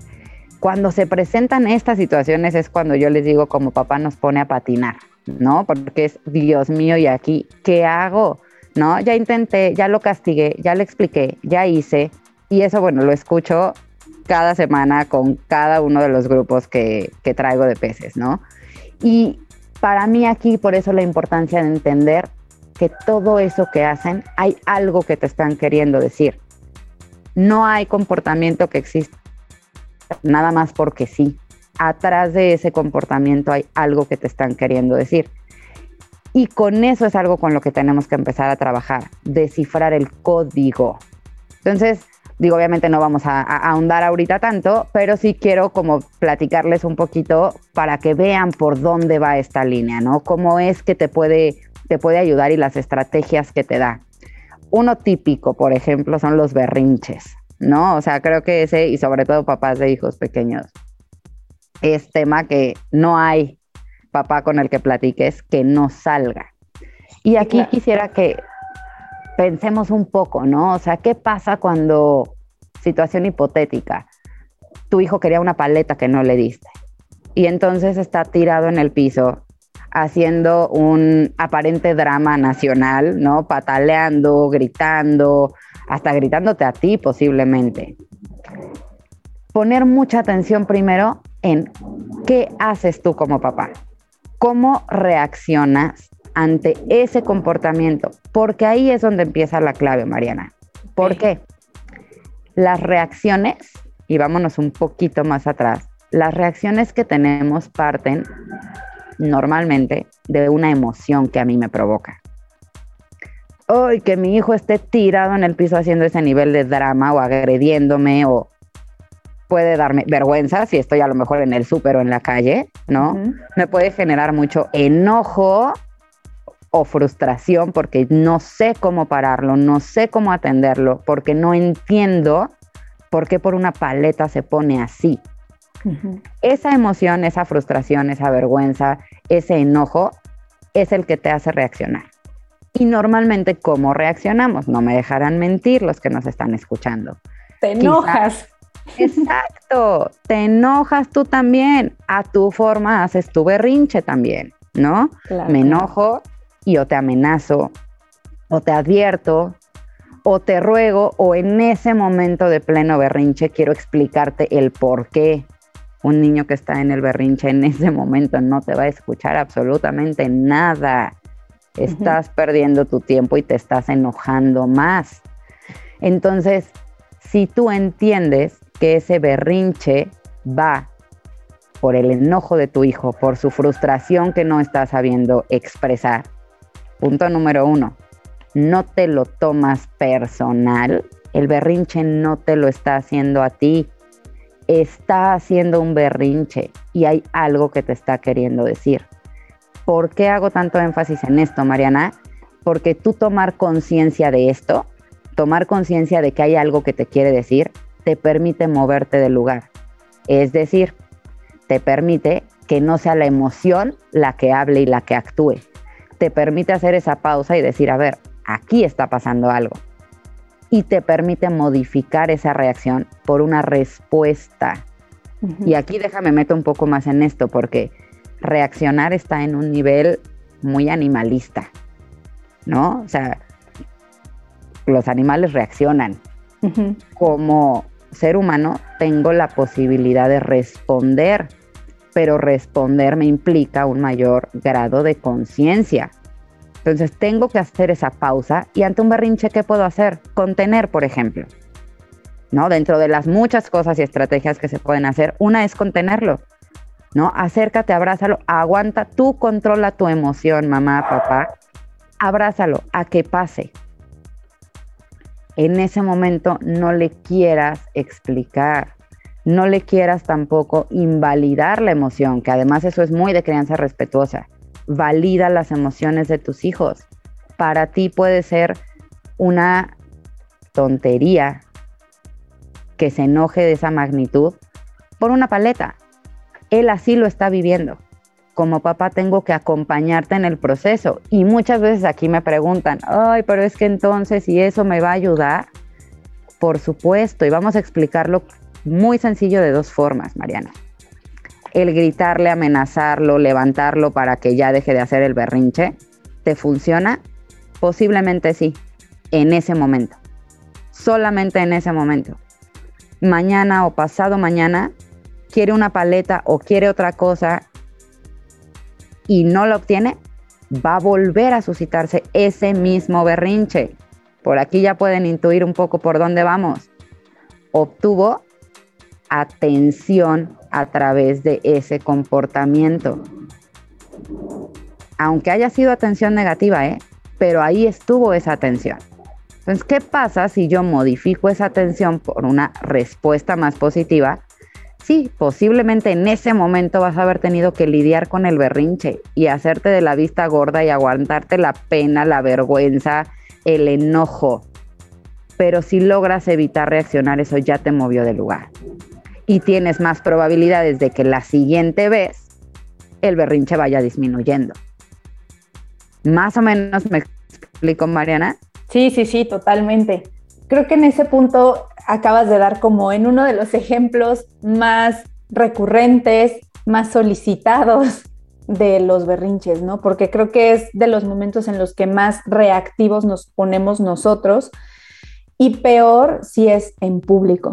Cuando se presentan estas situaciones es cuando yo les digo como papá nos pone a patinar, ¿no? Porque es, Dios mío, ¿y aquí qué hago? ¿No? Ya intenté, ya lo castigué, ya le expliqué, ya hice. Y eso, bueno, lo escucho cada semana con cada uno de los grupos que, que traigo de peces, ¿no? Y para mí aquí, por eso la importancia de entender que todo eso que hacen hay algo que te están queriendo decir. No hay comportamiento que exista nada más porque sí. Atrás de ese comportamiento hay algo que te están queriendo decir. Y con eso es algo con lo que tenemos que empezar a trabajar, descifrar el código. Entonces, digo, obviamente no vamos a, a, ahondar ahorita tanto, pero sí quiero como platicarles un poquito para que vean por dónde va esta línea, ¿no? Cómo es que te puede te puede ayudar y las estrategias que te da. Uno típico, por ejemplo, son los berrinches, ¿no? O sea, creo que ese, y sobre todo papás de hijos pequeños, es tema que no hay papá con el que platiques que no salga. Y aquí quisiera que pensemos un poco, ¿no? O sea, ¿qué pasa cuando, situación hipotética, tu hijo quería una paleta que no le diste? Y entonces está tirado en el piso haciendo un aparente drama nacional, ¿no? Pataleando, gritando, hasta gritándote a ti posiblemente. Poner mucha atención primero en qué haces tú como papá, cómo reaccionas ante ese comportamiento, porque ahí es donde empieza la clave, Mariana. ¿Por qué? Las reacciones, y vámonos un poquito más atrás, las reacciones que tenemos parten normalmente de una emoción que a mí me provoca. Hoy que mi hijo esté tirado en el piso haciendo ese nivel de drama o agrediéndome o puede darme vergüenza si estoy a lo mejor en el súper o en la calle, ¿no? Me puede generar mucho enojo o frustración porque no sé cómo pararlo, no sé cómo atenderlo, porque no entiendo por qué por una paleta se pone así. Esa emoción, esa frustración, esa vergüenza, ese enojo es el que te hace reaccionar. Y normalmente, ¿cómo reaccionamos? No me dejarán mentir los que nos están escuchando. Te enojas. exacto, te enojas tú también. A tu forma haces tu berrinche también, ¿no? Me enojo y o te amenazo, o te advierto, o te ruego, o en ese momento de pleno berrinche quiero explicarte el por qué. Un niño que está en el berrinche en ese momento no te va a escuchar absolutamente nada. Estás perdiendo tu tiempo y te estás enojando más. Entonces, si tú entiendes que ese berrinche va por el enojo de tu hijo, por su frustración que no está sabiendo expresar, punto número uno, no te lo tomas personal, el berrinche no te lo está haciendo a ti, está haciendo un berrinche y hay algo que te está queriendo decir. ¿Por qué hago tanto énfasis en esto, Mariana? Porque tú tomar conciencia de esto, tomar conciencia de que hay algo que te quiere decir, te permite moverte del lugar. Es decir, te permite que no sea la emoción la que hable y la que actúe. Te permite hacer esa pausa y decir, a ver, aquí está pasando algo. Y te permite modificar esa reacción por una respuesta. Y aquí déjame meter un poco más en esto, porque reaccionar está en un nivel muy animalista, ¿no? O sea, los animales reaccionan. Como ser humano tengo la posibilidad de responder, pero responder me implica un mayor grado de conciencia. Entonces tengo que hacer esa pausa y ante un berrinche, ¿qué puedo hacer? Contener, por ejemplo. ¿No? Dentro de las muchas cosas y estrategias que se pueden hacer, una es contenerlo. ¿no? Acércate, abrázalo, aguanta, tú controla tu emoción, mamá, papá, abrázalo a que pase. En ese momento no le quieras explicar, no le quieras tampoco invalidar la emoción, que además eso es muy de crianza respetuosa. Valida las emociones de tus hijos. Para ti puede ser una tontería que se enoje de esa magnitud por una paleta él así lo está viviendo. Como papá tengo que acompañarte en el proceso. Y muchas veces aquí me preguntan, ay, pero es que entonces, ¿y eso me va a ayudar? Por supuesto, y vamos a explicarlo muy sencillo de dos formas, Mariana. El gritarle, amenazarlo, levantarlo para que ya deje de hacer el berrinche, ¿te funciona? Posiblemente sí, en ese momento. Solamente en ese momento. Mañana o pasado mañana quiere una paleta o quiere otra cosa y no la obtiene, va a volver a suscitarse ese mismo berrinche. Por aquí ya pueden intuir un poco por dónde vamos. Obtuvo atención a través de ese comportamiento. Aunque haya sido atención negativa, ¿eh? pero ahí estuvo esa atención. Entonces, ¿qué pasa si yo modifico esa atención por una respuesta más positiva? Sí, posiblemente en ese momento vas a haber tenido que lidiar con el berrinche y hacerte de la vista gorda y aguantarte la pena, la vergüenza, el enojo. Pero si logras evitar reaccionar, eso ya te movió de lugar. Y tienes más probabilidades de que la siguiente vez el berrinche vaya disminuyendo. Más o menos me explico, Mariana. Sí, sí, sí, totalmente. Creo que en ese punto acabas de dar como en uno de los ejemplos más recurrentes, más solicitados de los berrinches, ¿no? Porque creo que es de los momentos en los que más reactivos nos ponemos nosotros y peor si es en público.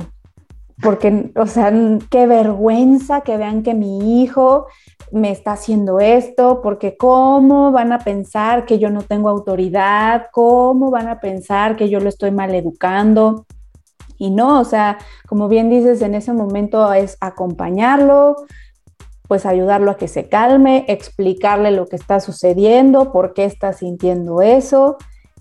Porque, o sea, qué vergüenza que vean que mi hijo me está haciendo esto, porque cómo van a pensar que yo no tengo autoridad, cómo van a pensar que yo lo estoy mal educando. Y no, o sea, como bien dices, en ese momento es acompañarlo, pues ayudarlo a que se calme, explicarle lo que está sucediendo, por qué está sintiendo eso.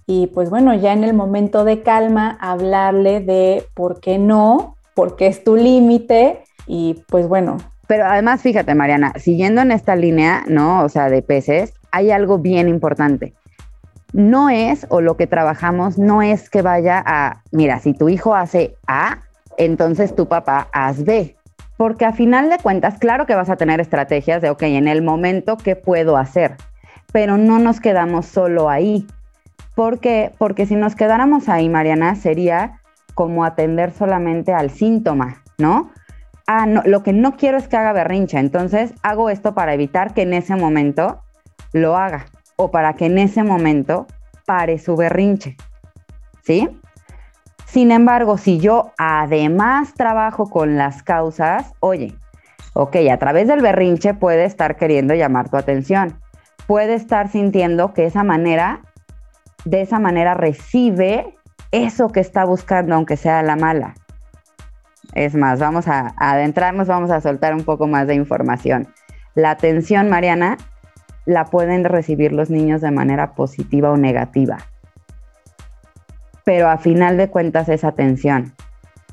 Y pues bueno, ya en el momento de calma, hablarle de por qué no, por qué es tu límite y pues bueno. Pero además, fíjate, Mariana, siguiendo en esta línea, ¿no? O sea, de peces, hay algo bien importante no es, o lo que trabajamos, no es que vaya a, mira, si tu hijo hace A, entonces tu papá haz B. Porque a final de cuentas, claro que vas a tener estrategias de, ok, en el momento, ¿qué puedo hacer? Pero no nos quedamos solo ahí. ¿Por qué? Porque si nos quedáramos ahí, Mariana, sería como atender solamente al síntoma, ¿no? Ah, no, lo que no quiero es que haga berrincha, entonces hago esto para evitar que en ese momento lo haga o para que en ese momento pare su berrinche. ¿Sí? Sin embargo, si yo además trabajo con las causas, oye, ok, a través del berrinche puede estar queriendo llamar tu atención, puede estar sintiendo que esa manera, de esa manera recibe eso que está buscando, aunque sea la mala. Es más, vamos a, adentrarnos, vamos a soltar un poco más de información. La atención, Mariana, la pueden recibir los niños de manera positiva o negativa. Pero a final de cuentas es atención.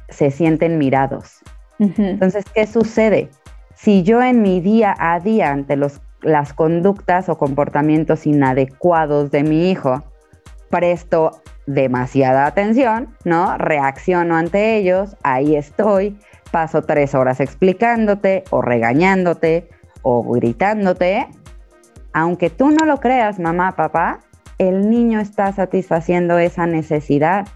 Se sienten mirados. Entonces, ¿qué sucede? Si yo en mi día a día ante los, las conductas o comportamientos inadecuados de mi hijo presto demasiada atención, ¿no? Reacciono ante ellos, ahí estoy, paso tres horas explicándote o regañándote o gritándote. Aunque tú no lo creas, mamá, papá, el niño está satisfaciendo esa necesidad.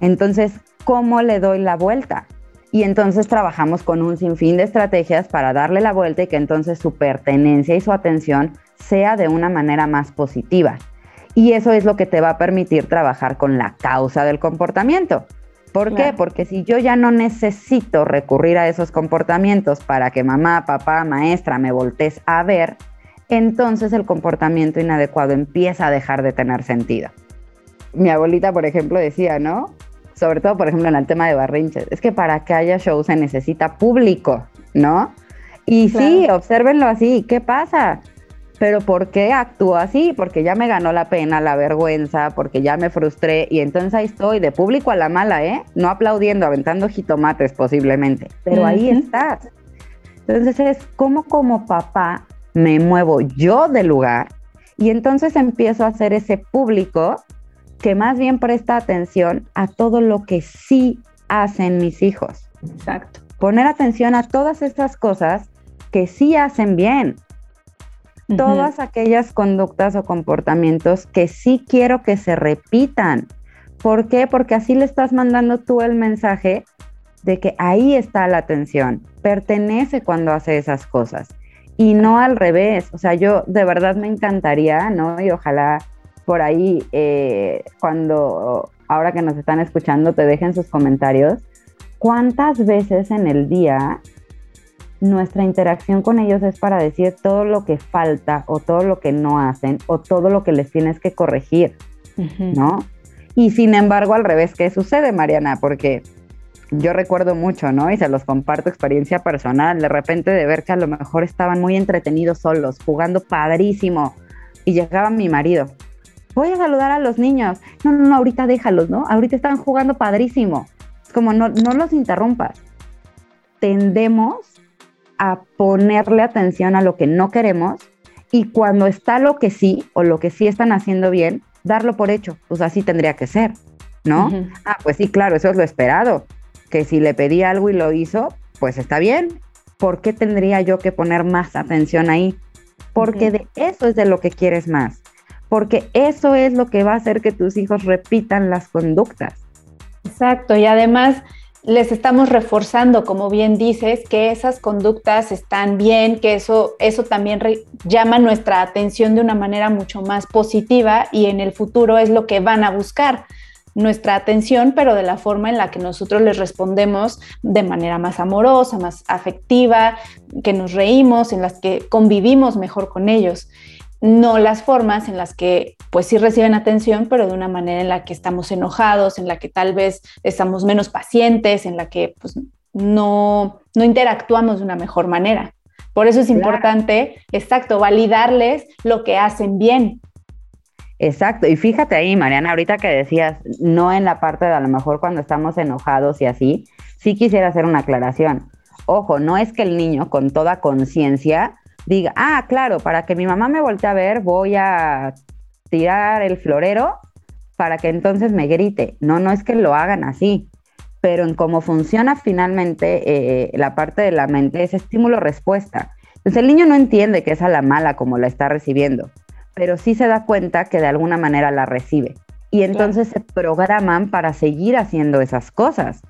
Entonces, ¿cómo le doy la vuelta? Y entonces trabajamos con un sinfín de estrategias para darle la vuelta y que entonces su pertenencia y su atención sea de una manera más positiva. Y eso es lo que te va a permitir trabajar con la causa del comportamiento. ¿Por qué? Porque si yo ya no necesito recurrir a esos comportamientos para que mamá, papá, maestra me voltees a ver, entonces el comportamiento inadecuado empieza a dejar de tener sentido. Mi abuelita, por ejemplo, decía, ¿no? Sobre todo, por ejemplo, en el tema de barrinches, es que para que haya show se necesita público, ¿no? Y sí, obsérvenlo así, ¿qué pasa? Pero ¿por qué actúo así? Porque ya me ganó la pena, la vergüenza, porque ya me frustré y entonces ahí estoy de público a la mala, ¿eh? No aplaudiendo, aventando jitomates posiblemente, pero ahí estás. Entonces es como como papá me muevo yo del lugar y entonces empiezo a hacer ese público que más bien presta atención a todo lo que sí hacen mis hijos. Exacto. Poner atención a todas estas cosas que sí hacen bien, todas aquellas conductas o comportamientos que sí quiero que se repitan. ¿Por qué? Porque así le estás mandando tú el mensaje de que ahí está la atención, pertenece cuando hace esas cosas y no al revés. O sea, yo de verdad me encantaría, ¿no? Y ojalá por ahí, eh, cuando ahora que nos están escuchando, te dejen sus comentarios. ¿Cuántas veces en el día nuestra interacción con ellos es para decir todo lo que falta o todo lo que no hacen o todo lo que les tienes que corregir, ¿no? Y sin embargo, al revés, ¿qué sucede, Mariana? Porque yo recuerdo mucho, ¿no? Y se los comparto experiencia personal, de repente de ver que a lo mejor estaban muy entretenidos solos, jugando padrísimo, y llegaba mi marido. Voy a saludar a los niños. No, no, no, ahorita déjalos, ¿no? Ahorita están jugando padrísimo. Es como, no, no los interrumpas. Tendemos a ponerle atención a lo que no queremos y cuando está lo que sí o lo que sí están haciendo bien, darlo por hecho. Pues así tendría que ser, ¿no? Ah, pues sí, claro, eso es lo esperado. Que si le pedí algo y lo hizo, pues está bien. ¿Por qué tendría yo que poner más atención ahí? Porque de eso es de lo que quieres más. Porque eso es lo que va a hacer que tus hijos repitan las conductas. Exacto. Y además, les estamos reforzando, como bien dices, que esas conductas están bien, que eso, eso también llama nuestra atención de una manera mucho más positiva y en el futuro es lo que van a buscar nuestra atención, pero de la forma en la que nosotros les respondemos de manera más amorosa, más afectiva, que nos reímos, en las que convivimos mejor con ellos no las formas en las que pues sí reciben atención, pero de una manera en la que estamos enojados, en la que tal vez estamos menos pacientes, en la que pues no, no interactuamos de una mejor manera. Por eso es importante, exacto, validarles lo que hacen bien. Exacto, y fíjate ahí, Mariana, ahorita que decías, no en la parte de a lo mejor cuando estamos enojados y así, sí quisiera hacer una aclaración. Ojo, no es que el niño con toda conciencia diga, ah, claro, para que mi mamá me voltee a ver, voy a tirar el florero para que entonces me grite. No, no es que lo hagan así, pero en cómo funciona finalmente eh, la parte de la mente es estímulo-respuesta. Entonces el niño no entiende que es a la mala como la está recibiendo, pero sí se da cuenta que de alguna manera la recibe. Y entonces se programan para seguir haciendo esas cosas,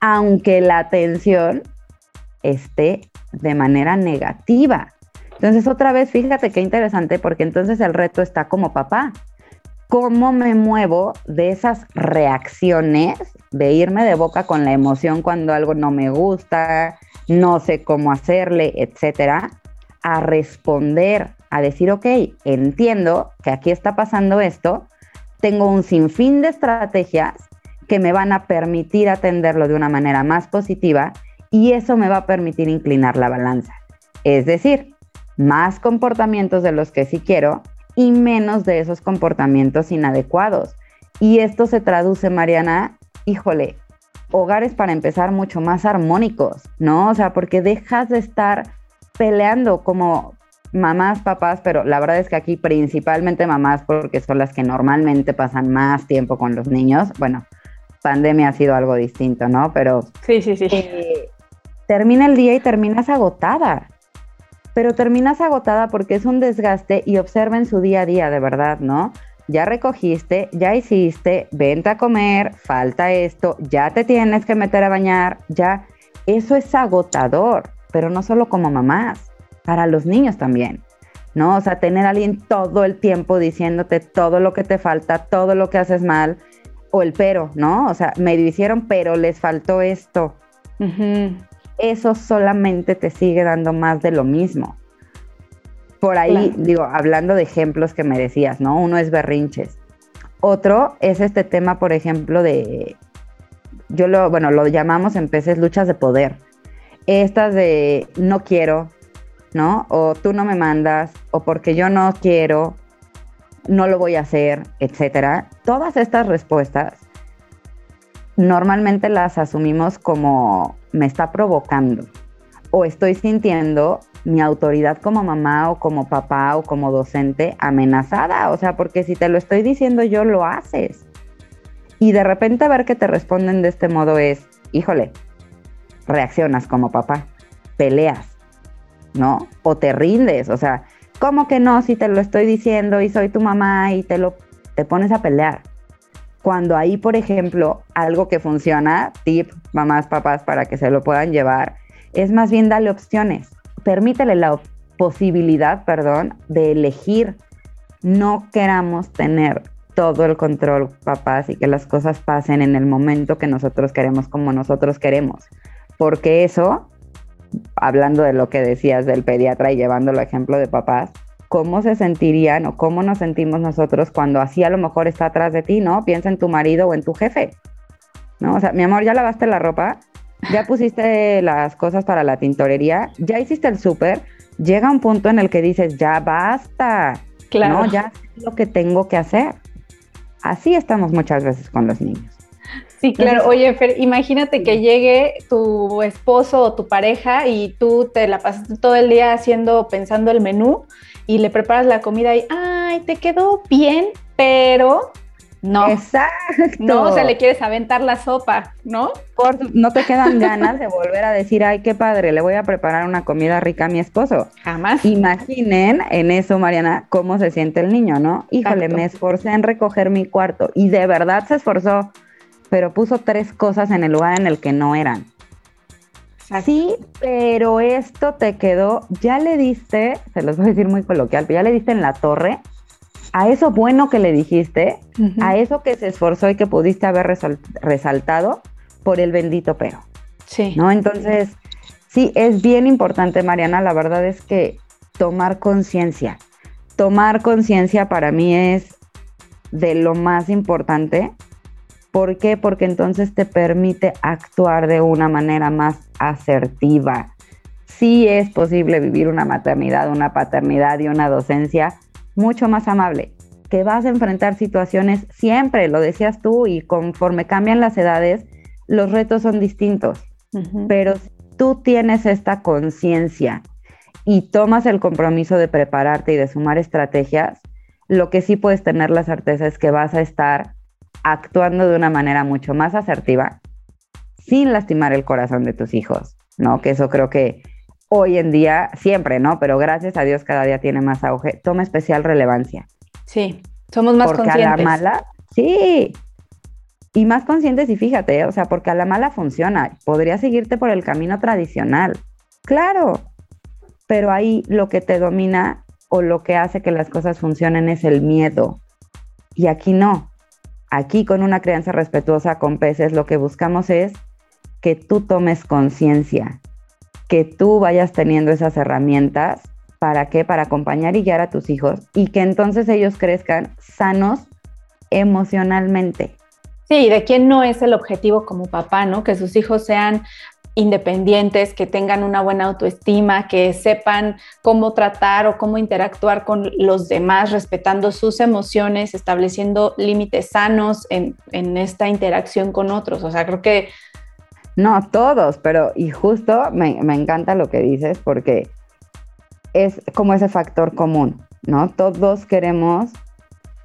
aunque la atención esté de manera negativa. Entonces, otra vez, fíjate qué interesante, porque entonces el reto está como papá. cómo me muevo de esas reacciones, de irme de boca con la emoción cuando algo no me gusta, no sé cómo hacerle, etcétera, a responder, a decir, ok, entiendo que aquí está pasando esto, tengo un sinfín de estrategias que me van a permitir atenderlo de una manera más positiva y eso me va a permitir inclinar la balanza. Es decir, más comportamientos de los que sí quiero y menos de esos comportamientos inadecuados. Y esto se traduce, Mariana, híjole, hogares para empezar mucho más armónicos, ¿no? O sea, porque dejas de estar peleando como mamás, papás, pero la verdad es que aquí principalmente mamás porque son las que normalmente pasan más tiempo con los niños. Bueno, pandemia ha sido algo distinto, ¿no? Pero sí, sí, sí. Eh, termina el día y terminas agotada. Pero terminas agotada porque es un desgaste y observen su día a día, de verdad, ¿no? Ya recogiste, ya hiciste, vente a comer, falta esto, ya te tienes que meter a bañar, ya. Eso es agotador, pero no solo como mamás, para los niños también. ¿no? O sea, tener a alguien todo el tiempo diciéndote todo lo que te falta, todo lo que haces mal, o el pero, ¿no? O sea, me hicieron, pero les faltó esto eso solamente te sigue dando más de lo mismo. Por ahí, digo, hablando de ejemplos que me decías, ¿no? Uno es berrinches. Otro es este tema, por ejemplo, de, yo lo, bueno, lo llamamos en peces luchas de poder. Estas de no quiero, ¿no? O tú no me mandas, o porque yo no quiero, no lo voy a hacer, etcétera. Todas estas respuestas normalmente las asumimos como me está provocando o estoy sintiendo mi autoridad como mamá o como papá o como docente amenazada. O sea, porque si te lo estoy diciendo yo, lo haces. Y de repente ver que te responden de este modo es, híjole, reaccionas como papá, peleas, ¿no? O te rindes, o sea, ¿cómo que no si te lo estoy diciendo y soy tu mamá y te lo te pones a pelear? Cuando ahí, por ejemplo, algo que funciona, tip, mamás, papás, para que se lo puedan llevar, es más bien darle opciones. Permítele la posibilidad, perdón, de elegir. No queramos tener todo el control, papás, y que las cosas pasen en el momento que nosotros queremos, como nosotros queremos. Porque eso, hablando de lo que decías del pediatra y llevándolo a ejemplo de papás, cómo se sentirían o cómo nos sentimos nosotros cuando así a lo mejor está atrás de ti, ¿no? Piensa en tu marido o en tu jefe, ¿no? O sea, mi amor, ya lavaste la ropa, ya pusiste las cosas para la tintorería, ya hiciste el súper, llega un punto en el que dices, ya basta, claro. ¿no? Ya sé lo que tengo que hacer. Así estamos muchas veces con los niños. Sí, claro. Oye, Fer, imagínate que llegue tu esposo o tu pareja y tú te la pasaste todo el día haciendo, pensando el menú y le preparas la comida y, ay, te quedó bien, pero no. Exacto. No, o sea, le quieres aventar la sopa, ¿no? Por, no te quedan ganas de volver a decir, ay, qué padre, le voy a preparar una comida rica a mi esposo. Jamás. Imaginen en eso, Mariana, cómo se siente el niño, ¿no? Híjole, me esforcé en recoger mi cuarto y de verdad se esforzó, pero puso tres cosas en el lugar en el que no eran. Sí, pero esto te quedó, ya le diste, se los voy a decir muy coloquial, pero ya le diste en la torre a eso bueno que le dijiste, a eso que se esforzó y que pudiste haber resaltado por el bendito pero. Sí. ¿No? Entonces, sí, es bien importante, Mariana, la verdad es que tomar conciencia. Tomar conciencia para mí es de lo más importante ¿Por qué? Porque entonces te permite actuar de una manera más asertiva. Sí es posible vivir una maternidad, una paternidad y una docencia mucho más amable. Que vas a enfrentar situaciones siempre, lo decías tú, y conforme cambian las edades, los retos son distintos. Pero si tú tienes esta conciencia y tomas el compromiso de prepararte y de sumar estrategias, lo que sí puedes tener la certeza es que vas a estar actuando de una manera mucho más asertiva, sin lastimar el corazón de tus hijos, ¿no? Que eso creo que hoy en día, siempre, ¿no? Pero gracias a Dios cada día tiene más auge, toma especial relevancia. Sí, somos más porque conscientes. a la mala, sí, y más conscientes y fíjate, o sea, porque a la mala funciona, podría seguirte por el camino tradicional, claro, pero ahí lo que te domina o lo que hace que las cosas funcionen es el miedo, Y aquí no. Aquí con una crianza respetuosa con peces lo que buscamos es que tú tomes conciencia, que tú vayas teniendo esas herramientas. ¿Para qué? Para acompañar y guiar a tus hijos y que entonces ellos crezcan sanos emocionalmente. Sí, de quién no es el objetivo como papá, ¿no? Que sus hijos sean independientes, que tengan una buena autoestima, que sepan cómo tratar o cómo interactuar con los demás, respetando sus emociones, estableciendo límites sanos en, en esta interacción con otros. O sea, creo que... No, todos, pero y justo me, me encanta lo que dices porque es como ese factor común, ¿no? Todos queremos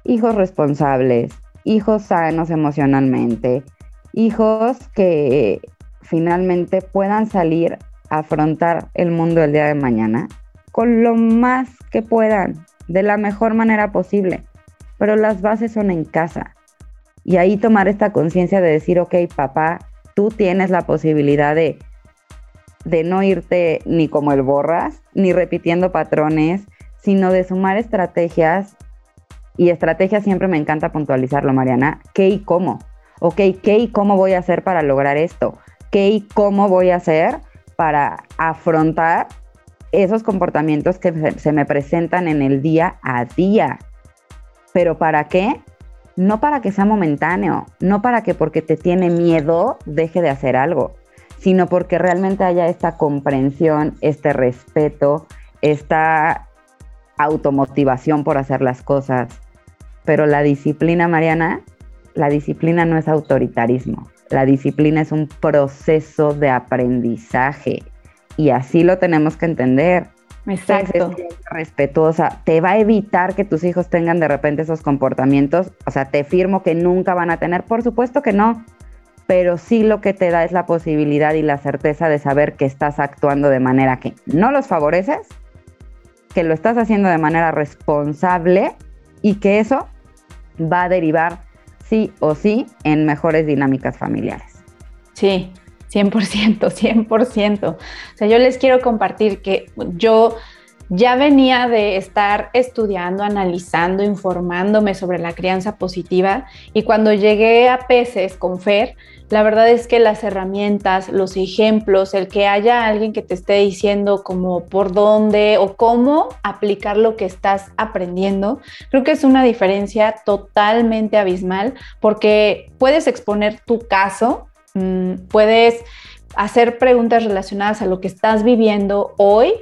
hijos responsables, hijos sanos emocionalmente, hijos que finalmente puedan salir a afrontar el mundo el día de mañana con lo más que puedan, de la mejor manera posible. Pero las bases son en casa. Y ahí tomar esta conciencia de decir, ok, papá, tú tienes la posibilidad de, de no irte ni como el borras, ni repitiendo patrones, sino de sumar estrategias. Y estrategias siempre me encanta puntualizarlo, Mariana. ¿Qué y cómo? Ok, ¿qué y cómo voy a hacer para lograr esto? Qué y cómo voy a hacer para afrontar esos comportamientos que se me presentan en el día a día. ¿Pero para qué? No para que sea momentáneo, no para que porque te tiene miedo deje de hacer algo, sino porque realmente haya esta comprensión, este respeto, esta automotivación por hacer las cosas. Pero la disciplina, Mariana, la disciplina no es autoritarismo. La disciplina es un proceso de aprendizaje y así lo tenemos que entender. Exacto. respetuosa, te va a evitar que tus hijos tengan de repente esos comportamientos. O sea, te firmo que nunca van a tener, por supuesto que no, pero sí lo que te da es la posibilidad y la certeza de saber que estás actuando de manera que no los favoreces, que lo estás haciendo de manera responsable y que eso va a derivar sí o sí en mejores dinámicas familiares. Sí, 100%, 100%. O sea, yo les quiero compartir que yo ya venía de estar estudiando, analizando, informándome sobre la crianza positiva y cuando llegué a Peces con Fer, la verdad es que las herramientas, los ejemplos, el que haya alguien que te esté diciendo como por dónde o cómo aplicar lo que estás aprendiendo, creo que es una diferencia totalmente abismal porque puedes exponer tu caso, mm, puedes hacer preguntas relacionadas a lo que estás viviendo hoy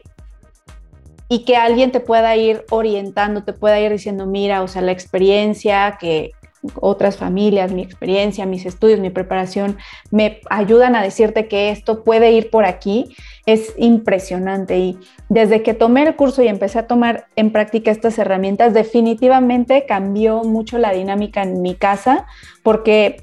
y que alguien te pueda ir orientando, te pueda ir diciendo, mira, o sea, la experiencia que otras familias, mi experiencia, mis estudios, mi preparación, me ayudan a decirte que esto puede ir por aquí, es impresionante. Y desde que tomé el curso y empecé a tomar en práctica estas herramientas, definitivamente cambió mucho la dinámica en mi casa, porque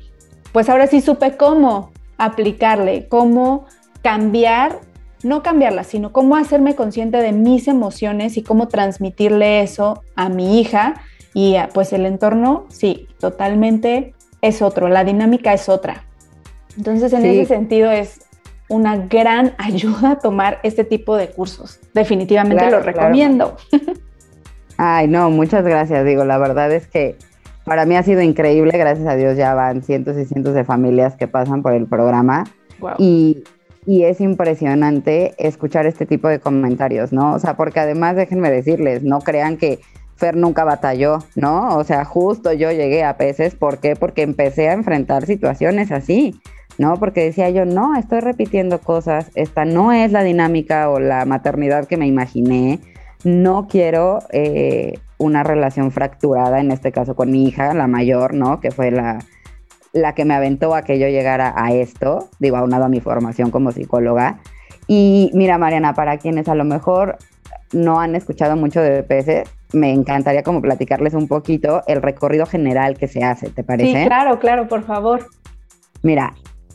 pues ahora sí supe cómo aplicarle, cómo cambiar no cambiarla, sino cómo hacerme consciente de mis emociones y cómo transmitirle eso a mi hija. Y ah, pues el entorno, sí, totalmente es otro, la dinámica es otra. Entonces, en ese sentido es una gran ayuda tomar este tipo de cursos. Definitivamente lo recomiendo. Ay, no, muchas gracias. Digo, la verdad es que para mí ha sido increíble. Gracias a Dios ya van cientos y cientos de familias que pasan por el programa. Y, y es impresionante escuchar este tipo de comentarios, ¿no? O sea, porque además déjenme decirles, no crean que Fer nunca batalló, ¿no? O sea, justo yo llegué a peces, ¿por qué? Porque empecé a enfrentar situaciones así, ¿no? Porque decía yo, no, estoy repitiendo cosas, esta no es la dinámica o la maternidad que me imaginé, no quiero eh, una relación fracturada, en este caso con mi hija, la mayor, ¿no? Que fue la, la que me aventó a que yo llegara a esto, digo, aunado a mi formación como psicóloga. Y mira, Mariana, para quienes a lo mejor no han escuchado mucho de peces, me encantaría como platicarles un poquito el recorrido general que se hace, ¿te parece? Sí, claro, claro, por favor. Mira,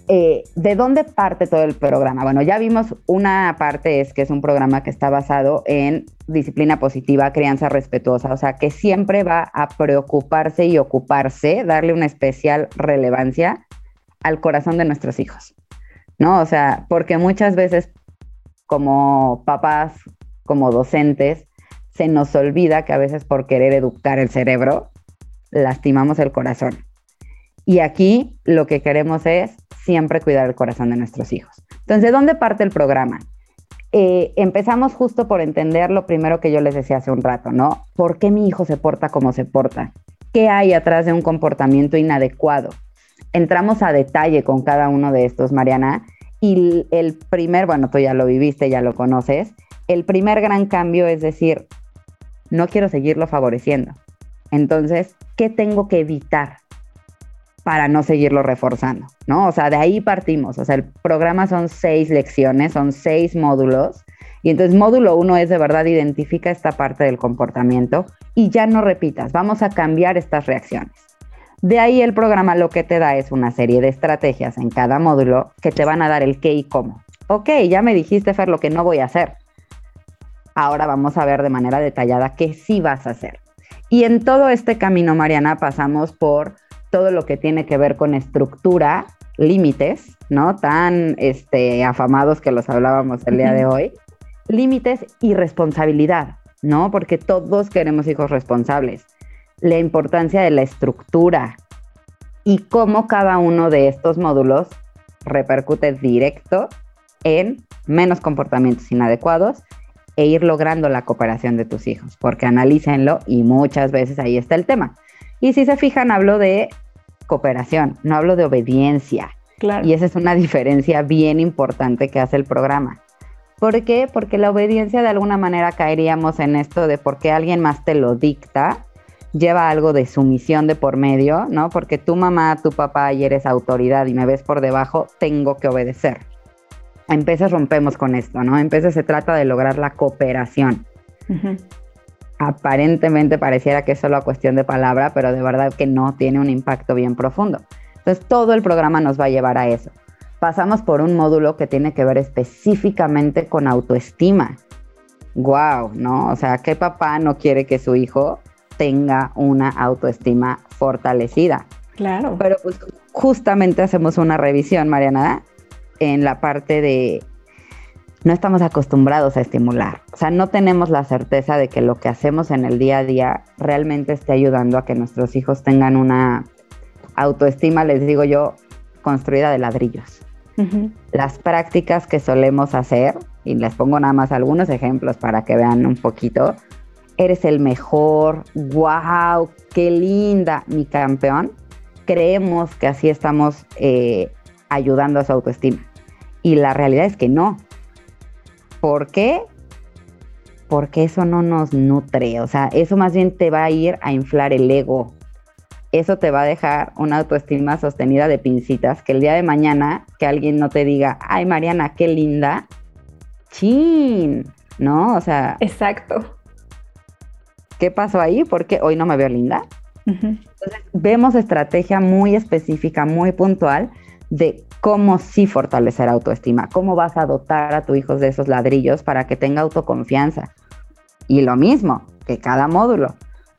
eh, ¿de dónde parte todo el programa? Bueno, ya vimos una parte es que es un programa que está basado en disciplina positiva, crianza respetuosa, o sea, que siempre va a preocuparse y ocuparse, darle una especial relevancia al corazón de nuestros hijos, ¿no? O sea, porque muchas veces como papás, como docentes, se nos olvida que a veces por querer educar el cerebro, lastimamos el corazón. Y aquí lo que queremos es siempre cuidar el corazón de nuestros hijos. Entonces, ¿de dónde parte el programa? Eh, empezamos justo por entender lo primero que yo les decía hace un rato, ¿no? ¿Por qué mi hijo se porta como se porta? ¿Qué hay atrás de un comportamiento inadecuado? Entramos a detalle con cada uno de estos, Mariana, y el primer, bueno, tú ya lo viviste, ya lo conoces, el primer gran cambio es decir, no quiero seguirlo favoreciendo. Entonces, ¿qué tengo que evitar para no seguirlo reforzando? ¿No? O sea, de ahí partimos. O sea, el programa son seis lecciones, son seis módulos. Y entonces módulo uno es de verdad identifica esta parte del comportamiento y ya no repitas, vamos a cambiar estas reacciones. De ahí el programa lo que te da es una serie de estrategias en cada módulo que te van a dar el qué y cómo. Ok, ya me dijiste, Fer, lo que no voy a hacer. Ahora vamos a ver de manera detallada qué sí vas a hacer. Y en todo este camino, Mariana, pasamos por todo lo que tiene que ver con estructura, límites, ¿no? Tan este, afamados que los hablábamos el día de hoy. Límites y responsabilidad, ¿no? Porque todos queremos hijos responsables la importancia de la estructura y cómo cada uno de estos módulos repercute directo en menos comportamientos inadecuados e ir logrando la cooperación de tus hijos, porque analícenlo y muchas veces ahí está el tema. Y si se fijan, hablo de cooperación, no hablo de obediencia. Claro. Y esa es una diferencia bien importante que hace el programa. ¿Por qué? Porque la obediencia de alguna manera caeríamos en esto de porque alguien más te lo dicta lleva algo de sumisión de por medio, ¿no? Porque tu mamá, tu papá y eres autoridad y me ves por debajo, tengo que obedecer. En veces rompemos con esto, ¿no? En veces se trata de lograr la cooperación. Aparentemente pareciera que es solo cuestión de palabra, pero de verdad que no tiene un impacto bien profundo. Entonces todo el programa nos va a llevar a eso. Pasamos por un módulo que tiene que ver específicamente con autoestima. Wow, ¿no? O sea, ¿qué papá no quiere que su hijo tenga una autoestima fortalecida. Claro. Pero pues justamente hacemos una revisión, Mariana, en la parte de no estamos acostumbrados a estimular. O sea, no tenemos la certeza de que lo que hacemos en el día a día realmente esté ayudando a que nuestros hijos tengan una autoestima, les digo yo, construida de ladrillos. Las prácticas que solemos hacer, y les pongo nada más algunos ejemplos para que vean un poquito, eres el mejor, wow, qué linda, mi campeón, creemos que así estamos eh, ayudando a su autoestima. Y la realidad es que no. ¿Por qué? Porque eso no nos nutre, o sea, eso más bien te va a ir a inflar el ego. Eso te va a dejar una autoestima sostenida de pincitas, que el día de mañana que alguien no te diga, ay Mariana, qué linda, chin, ¿no? O sea... Exacto ¿qué pasó ahí? Porque hoy no me veo linda. Entonces, vemos estrategia muy específica, muy puntual de cómo sí fortalecer autoestima, cómo vas a dotar a tu hijo de esos ladrillos para que tenga autoconfianza. Y lo mismo que cada módulo.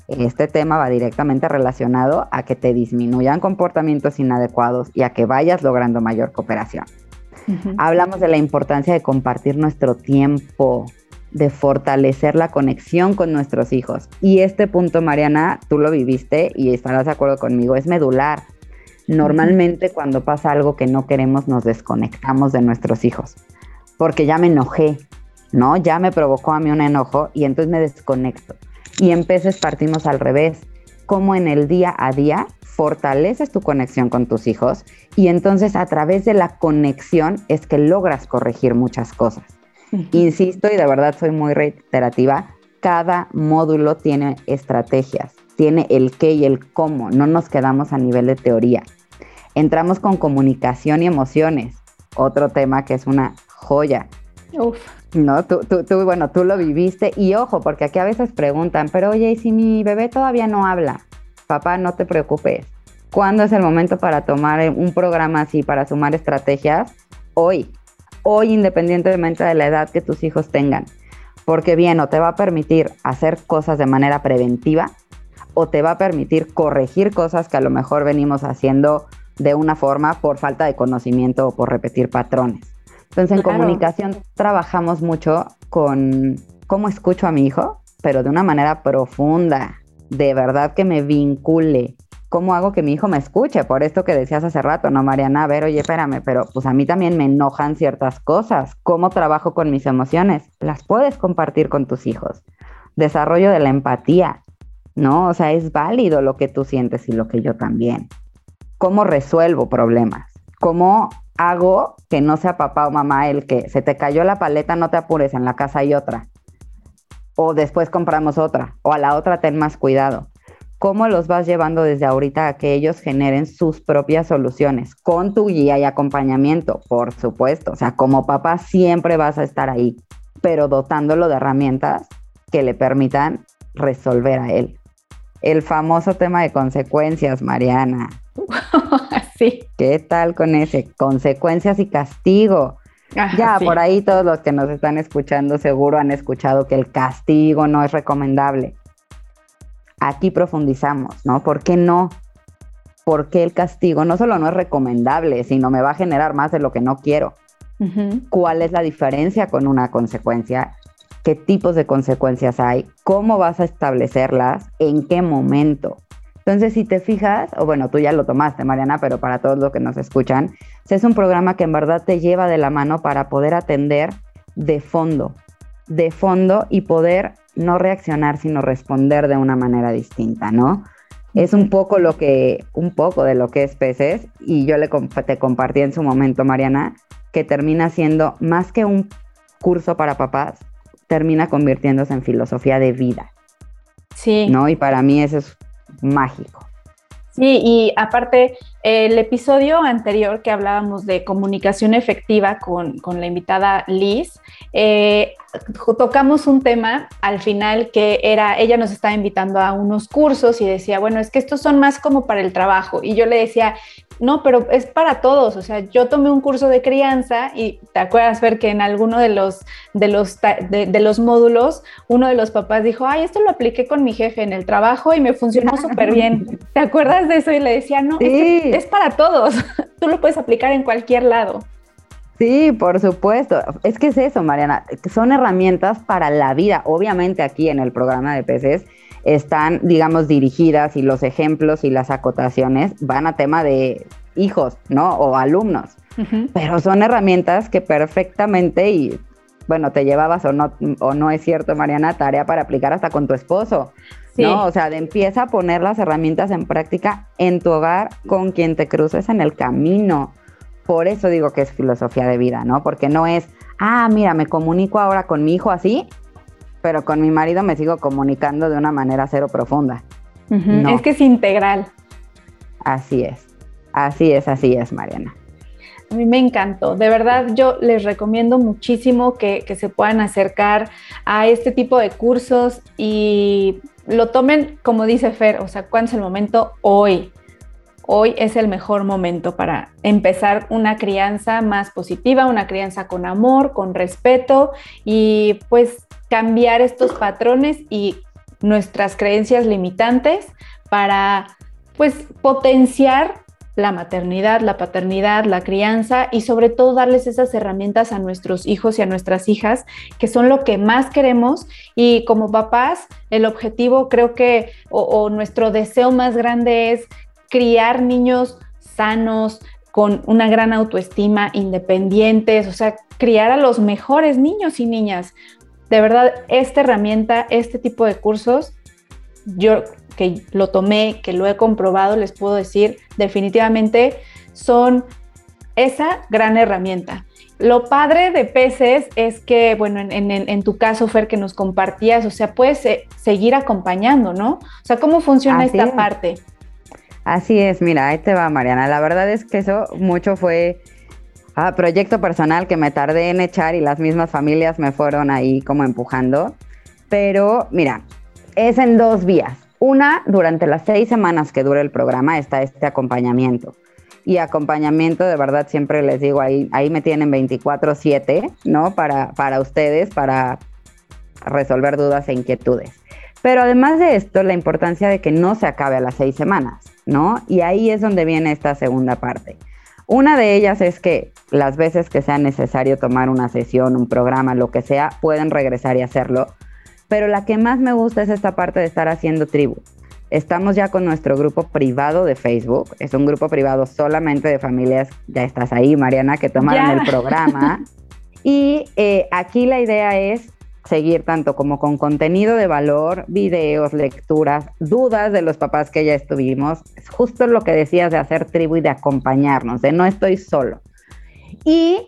Este tema va directamente relacionado a que te disminuyan comportamientos inadecuados y a que vayas logrando mayor cooperación. Hablamos de la importancia de compartir nuestro tiempo, de fortalecer la conexión con nuestros hijos. Y este punto, Mariana, tú lo viviste y estarás de acuerdo conmigo, es medular. Normalmente cuando pasa algo que no queremos nos desconectamos de nuestros hijos, porque ya me enojé, ¿no? Ya me provocó a mí un enojo y entonces me desconecto. Y en veces partimos al revés, como en el día a día fortaleces tu conexión con tus hijos y entonces a través de la conexión es que logras corregir muchas cosas. Insisto y de verdad soy muy reiterativa, cada módulo tiene estrategias, tiene el qué y el cómo, no nos quedamos a nivel de teoría. Entramos con comunicación y emociones, otro tema que es una joya. Uf. No, tú, tú, bueno, tú lo viviste y ojo, porque aquí a veces preguntan, pero oye, ¿y si mi bebé todavía no habla? Papá, no te preocupes. ¿Cuándo es el momento para tomar un programa así, para sumar estrategias? Hoy, hoy independientemente de la edad que tus hijos tengan. Porque bien, o te va a permitir hacer cosas de manera preventiva o te va a permitir corregir cosas que a lo mejor venimos haciendo de una forma por falta de conocimiento o por repetir patrones. Entonces, en comunicación trabajamos mucho con cómo escucho a mi hijo, pero de una manera profunda, de verdad que me vincule. ¿Cómo hago que mi hijo me escuche? Por esto que decías hace rato, ¿no, Mariana? A ver, oye, espérame, pero pues a mí también me enojan ciertas cosas. ¿Cómo trabajo con mis emociones? Las puedes compartir con tus hijos. Desarrollo de la empatía, ¿no? O sea, es válido lo que tú sientes y lo que yo también. ¿Cómo resuelvo problemas? ¿Cómo hago que no sea papá o mamá el que se te cayó la paleta, no te apures, en la casa hay otra? O después compramos otra, o a la otra ten más cuidado. ¿Cómo los vas llevando desde ahorita a que ellos generen sus propias soluciones? Con tu guía y acompañamiento, por supuesto. O sea, como papá siempre vas a estar ahí, pero dotándolo de herramientas que le permitan resolver a él el famoso tema de consecuencias, Mariana. sí. ¿Qué tal con ese? Consecuencias y castigo. ya, por ahí todos los que nos están escuchando seguro han escuchado que el castigo no es recomendable. Aquí profundizamos, ¿no? ¿Por qué no? ¿Por qué el castigo no solo no es recomendable, sino me va a generar más de lo que no quiero? ¿Cuál es la diferencia con una consecuencia? qué tipos de consecuencias hay, cómo vas a establecerlas, en qué momento. Entonces, si te fijas, o bueno, tú ya lo tomaste, Mariana, pero para todos los que nos escuchan, es un programa que en verdad te lleva de la mano para poder atender de fondo, de fondo y poder no reaccionar, sino responder de una manera distinta, ¿no? Es un poco lo que, un poco de lo que es peces, y yo le, te compartí en su momento, Mariana, que termina siendo más que un curso para papás, termina convirtiéndose en filosofía de vida. Sí. ¿No? Y para mí eso es mágico. Sí, y aparte, el episodio anterior que hablábamos de comunicación efectiva con, la invitada Liz, eh, tocamos un tema al final que era, ella nos estaba invitando a unos cursos y decía, bueno, es que estos son más como para el trabajo. Y yo le decía, no, pero es para todos. O sea, yo tomé un curso de crianza y te acuerdas ver que en alguno de los, de los, de, los módulos, uno de los papás dijo, ay, esto lo apliqué con mi jefe en el trabajo y me funcionó súper bien. ¿Te acuerdas de eso? Y le decía, no, es, es para todos. Tú lo puedes aplicar en cualquier lado. Sí, por supuesto. Es que es eso, Mariana. Son herramientas para la vida. Obviamente aquí en el programa de peces están, digamos, dirigidas y los ejemplos y las acotaciones van a tema de hijos, ¿no? O alumnos. Pero son herramientas que perfectamente y bueno, te llevabas o no, o no es cierto, Mariana, tarea para aplicar hasta con tu esposo. ¿no? O sea, de empieza a poner las herramientas en práctica en tu hogar con quien te cruces en el camino. Por eso digo que es filosofía de vida, ¿no? Porque no es, ah, mira, me comunico ahora con mi hijo así pero con mi marido me sigo comunicando de una manera cero profunda. Es que es integral. Así es, así es, así es, Mariana. A mí me encantó. De verdad, yo les recomiendo muchísimo que, que, se puedan acercar a este tipo de cursos y lo tomen, como dice Fer, o sea, ¿cuándo es el momento? Hoy. Hoy es el mejor momento para empezar una crianza más positiva, una crianza con amor, con respeto y pues cambiar estos patrones y nuestras creencias limitantes para pues potenciar la maternidad, la paternidad, la crianza y sobre todo darles esas herramientas a nuestros hijos y a nuestras hijas, que son lo que más queremos. Y como papás el objetivo creo que o, nuestro deseo más grande es criar niños sanos, con una gran autoestima, independientes, o sea, criar a los mejores niños y niñas, de verdad, esta herramienta, este tipo de cursos, yo que lo tomé, que lo he comprobado, les puedo decir, definitivamente son esa gran herramienta. Lo padre de peces es que, bueno, en, tu caso, Fer, que nos compartías, o sea, puedes eh, seguir acompañando, ¿no? O sea, ¿cómo funciona esta parte? Así es, mira, ahí te va, Mariana. La verdad es que eso mucho fue Ah, proyecto personal que me tardé en echar y las mismas familias me fueron ahí como empujando. Pero mira, es en dos vías. Una, durante las seis semanas que dura el programa está este acompañamiento. Y acompañamiento, de verdad, siempre les digo, ahí, ahí me tienen 24/7, ¿no? Para, para ustedes, para resolver dudas e inquietudes. Pero además de esto, la importancia de que no se acabe a las seis semanas, ¿no? Y ahí es donde viene esta segunda parte. Una de ellas es que las veces que sea necesario tomar una sesión, un programa, lo que sea, pueden regresar y hacerlo. Pero la que más me gusta es esta parte de estar haciendo tribu. Estamos ya con nuestro grupo privado de Facebook. Es un grupo privado solamente de familias. Ya estás ahí, Mariana, que tomaron el programa. y eh, aquí la idea es seguir tanto como con contenido de valor, videos, lecturas, dudas de los papás que ya estuvimos. Es justo lo que decías de hacer tribu y de acompañarnos, de no estoy solo. Y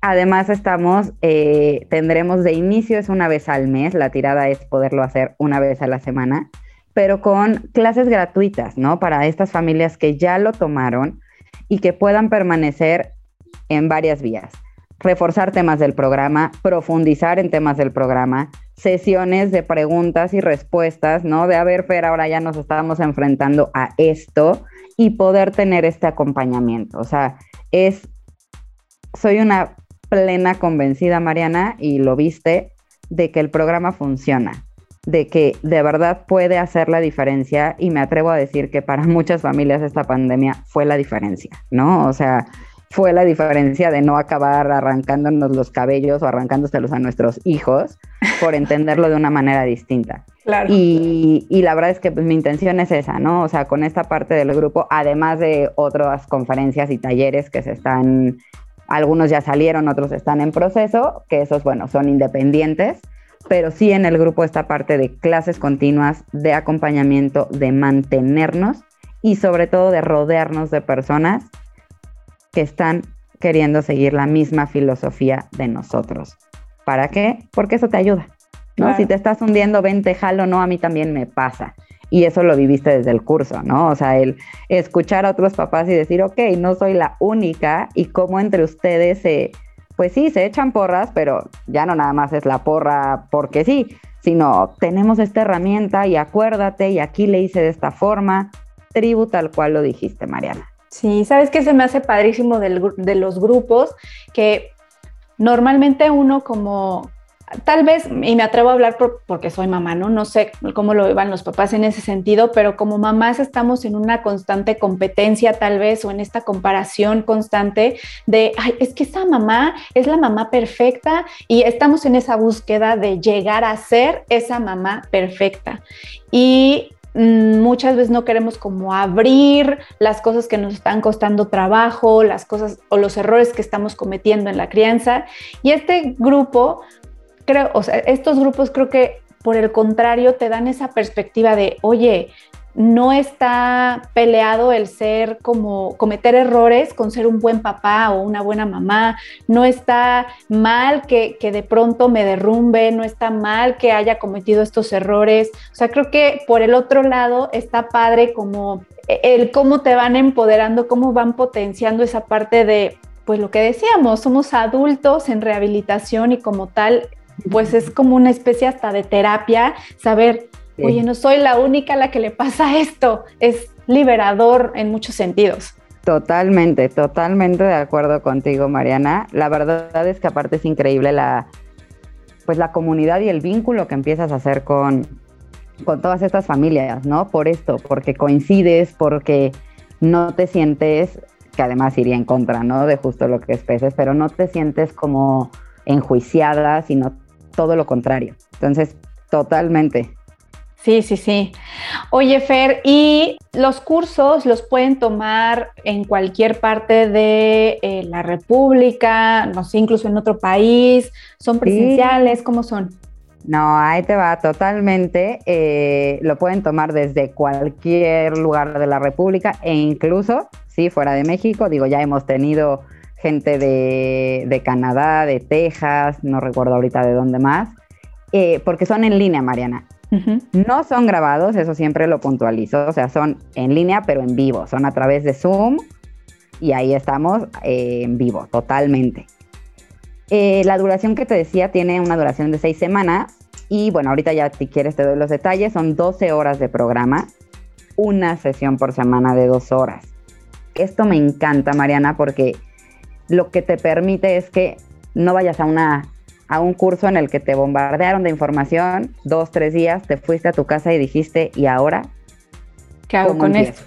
además estamos, eh, tendremos de inicio es una vez al mes, la tirada es poderlo hacer una vez a la semana, pero con clases gratuitas, ¿no? Para estas familias que ya lo tomaron y que puedan permanecer en varias vías reforzar temas del programa, profundizar en temas del programa, sesiones de preguntas y respuestas, ¿no? De a ver, Fer, ahora ya nos estamos enfrentando a esto y poder tener este acompañamiento. O sea, es, soy una plena convencida, Mariana, y lo viste, de que el programa funciona, de que de verdad puede hacer la diferencia y me atrevo a decir que para muchas familias esta pandemia fue la diferencia, ¿no? O sea, fue la diferencia de no acabar arrancándonos los cabellos o arrancándoselos a nuestros hijos por entenderlo de una manera distinta. Claro. Y, la verdad es que pues, mi intención es esa, ¿no? O sea, con esta parte del grupo, además de otras conferencias y talleres que se están, algunos ya salieron, otros están en proceso, que esos, bueno, son independientes, pero sí en el grupo esta parte de clases continuas, de acompañamiento, de mantenernos y sobre todo de rodearnos de personas que están queriendo seguir la misma filosofía de nosotros. ¿Para qué? Porque eso te ayuda. ¿no? Si te estás hundiendo, vente, jalo, no, a mí también me pasa. Y eso lo viviste desde el curso, ¿no? O sea, el escuchar a otros papás y decir, ok, no soy la única y cómo entre ustedes se, pues sí, se echan porras, pero ya no nada más es la porra porque sí, sino tenemos esta herramienta y acuérdate y aquí le hice de esta forma, tribu tal cual lo dijiste, Mariana. Sí, sabes que se me hace padrísimo de los grupos que normalmente uno como, tal vez, y me atrevo a hablar porque soy mamá, ¿no? No sé cómo lo iban los papás en ese sentido, pero como mamás estamos en una constante competencia tal vez o en esta comparación constante de, ay, es que esa mamá es la mamá perfecta y estamos en esa búsqueda de llegar a ser esa mamá perfecta. Y muchas veces no queremos como abrir las cosas que nos están costando trabajo, las cosas o los errores que estamos cometiendo en la crianza. Y este grupo, creo, o sea, estos grupos creo que por el contrario te dan esa perspectiva de, oye, no está peleado el ser como cometer errores con ser un buen papá o una buena mamá, no está mal que, de pronto me derrumbe, no está mal que haya cometido estos errores. O sea, creo que por el otro lado está padre como el cómo te van empoderando, cómo van potenciando esa parte de, pues lo que decíamos, somos adultos en rehabilitación y como tal, pues es como una especie hasta de terapia, saber oye, no soy la única a la que le pasa esto, es liberador en muchos sentidos. Totalmente, totalmente de acuerdo contigo, Mariana. La verdad es que aparte es increíble la, pues la comunidad y el vínculo que empiezas a hacer con, con todas estas familias, ¿no? Por esto, porque coincides, porque no te sientes, que además iría en contra, ¿no? De justo lo que especes, pero no te sientes como enjuiciada, sino todo lo contrario. Entonces, totalmente. Sí, sí, sí. Oye, Fer, ¿y los cursos los pueden tomar en cualquier parte de eh, la República, no sé, incluso en otro país? ¿Son presenciales? ¿Cómo son? No, ahí te va totalmente. Eh, lo pueden tomar desde cualquier lugar de la República e incluso, sí, fuera de México. Digo, ya hemos tenido gente de, Canadá, de Texas, no recuerdo ahorita de dónde más, eh, porque son en línea, Mariana. No son grabados, eso siempre lo puntualizo, o sea, son en línea pero en vivo, son a través de Zoom y ahí estamos eh, en vivo, totalmente. Eh, la duración que te decía tiene una duración de seis semanas y bueno, ahorita ya si quieres te doy los detalles, son 12 horas de programa, una sesión por semana de dos horas. Esto me encanta, Mariana, porque lo que te permite es que no vayas a una a un curso en el que te bombardearon de información, dos, tres días, te fuiste a tu casa y dijiste, ¿y ahora? ¿Qué hago con esto?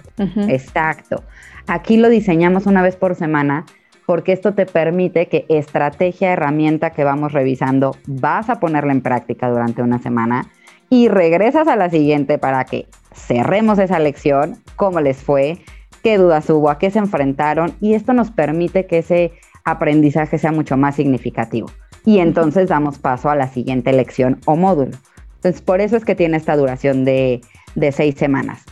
Exacto. Aquí lo diseñamos una vez por semana porque esto te permite que estrategia, herramienta que vamos revisando, vas a ponerla en práctica durante una semana y regresas a la siguiente para que cerremos esa lección, cómo les fue, qué dudas hubo, a qué se enfrentaron y esto nos permite que ese aprendizaje sea mucho más significativo. Y entonces damos paso a la siguiente lección o módulo. Entonces, por eso es que tiene esta duración de, seis semanas.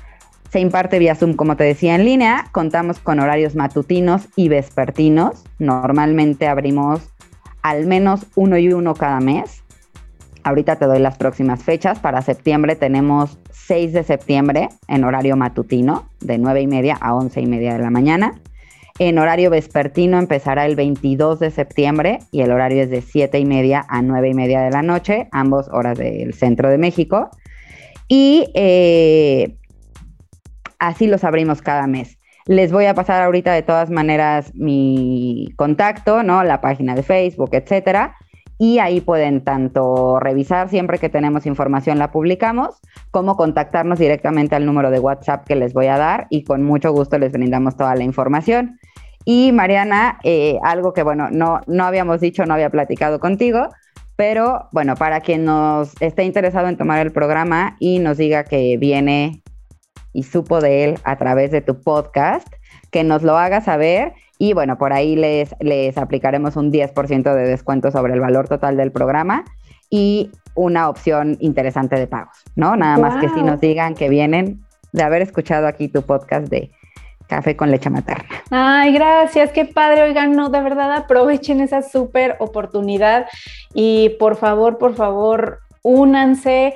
Se imparte vía Zoom, como te decía, en línea. Contamos con horarios matutinos y vespertinos. Normalmente abrimos al menos uno y uno cada mes. Ahorita te doy las próximas fechas. Para septiembre tenemos 6 de septiembre en horario matutino, de 9 y media a 11 y media de la mañana. En horario vespertino empezará el 22 de septiembre y el horario es de 7 y media a 9 y media de la noche, ambos horas del centro de México. Y eh, así los abrimos cada mes. Les voy a pasar ahorita de todas maneras mi contacto, ¿no? La página de Facebook, etcétera. Y ahí pueden tanto revisar siempre que tenemos información la publicamos, como contactarnos directamente al número de WhatsApp que les voy a dar y con mucho gusto les brindamos toda la información. Y Mariana, eh, algo que bueno, no, no habíamos dicho, no había platicado contigo, pero bueno, para quien nos esté interesado en tomar el programa y nos diga que viene y supo de él a través de tu podcast, que nos lo haga saber y bueno, por ahí les, les aplicaremos un 10% de descuento sobre el valor total del programa y una opción interesante de pagos, ¿no? Nada más que si nos digan que vienen de haber escuchado aquí tu podcast de café con leche materna. Ay, gracias, qué padre. Oigan, no, de verdad aprovechen esa súper oportunidad y por favor, por favor, únanse.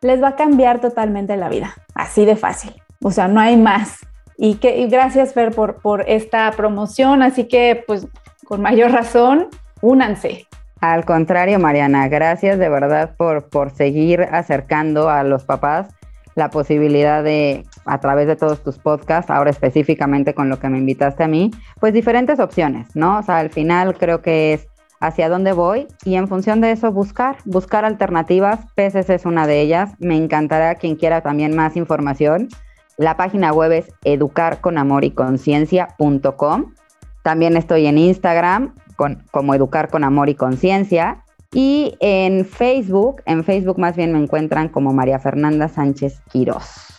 Les va a cambiar totalmente la vida, así de fácil. O sea, no hay más. Y, que, gracias, Fer, por, por esta promoción. Así que, pues, con mayor razón, únanse. Al contrario, Mariana, gracias de verdad por, por seguir acercando a los papás la posibilidad de, a través de todos tus podcasts, ahora específicamente con lo que me invitaste a mí, pues diferentes opciones, ¿no? O sea, al final creo que es hacia dónde voy y en función de eso buscar, buscar alternativas. Peces es una de ellas. Me encantará quien quiera también más información. La página web es educarconamoriconciencia.com. También estoy en Instagram con, como Educar con Amor y Conciencia. Y en Facebook, en Facebook más bien me encuentran como María Fernanda Sánchez Quirós.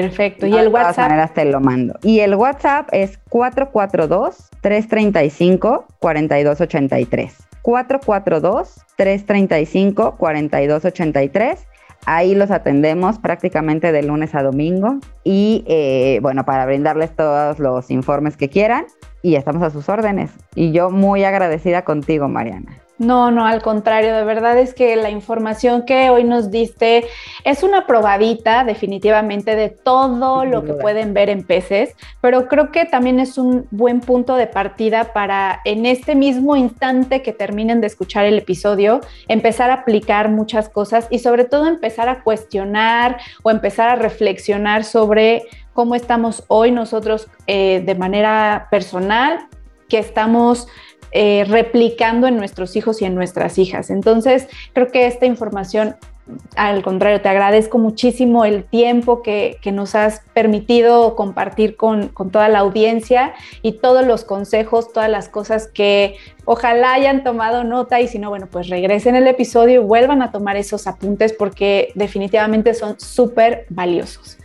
Perfecto. ¿Y el WhatsApp? De todas maneras te lo mando. Y el WhatsApp es 442-335-4283. 442-335-4283. Ahí los atendemos prácticamente de lunes a domingo y eh, bueno, para brindarles todos los informes que quieran y estamos a sus órdenes. Y yo muy agradecida contigo, Mariana. No, no, al contrario, de verdad es que la información que hoy nos diste es una probadita definitivamente de todo lo que pueden ver en peces, pero creo que también es un buen punto de partida para en este mismo instante que terminen de escuchar el episodio, empezar a aplicar muchas cosas y sobre todo empezar a cuestionar o empezar a reflexionar sobre cómo estamos hoy nosotros eh, de manera personal, que estamos eh, replicando en nuestros hijos y en nuestras hijas. Entonces, creo que esta información, al contrario, te agradezco muchísimo el tiempo que, nos has permitido compartir con, toda la audiencia y todos los consejos, todas las cosas que ojalá hayan tomado nota y si no, bueno, pues regresen el episodio y vuelvan a tomar esos apuntes porque definitivamente son súper valiosos.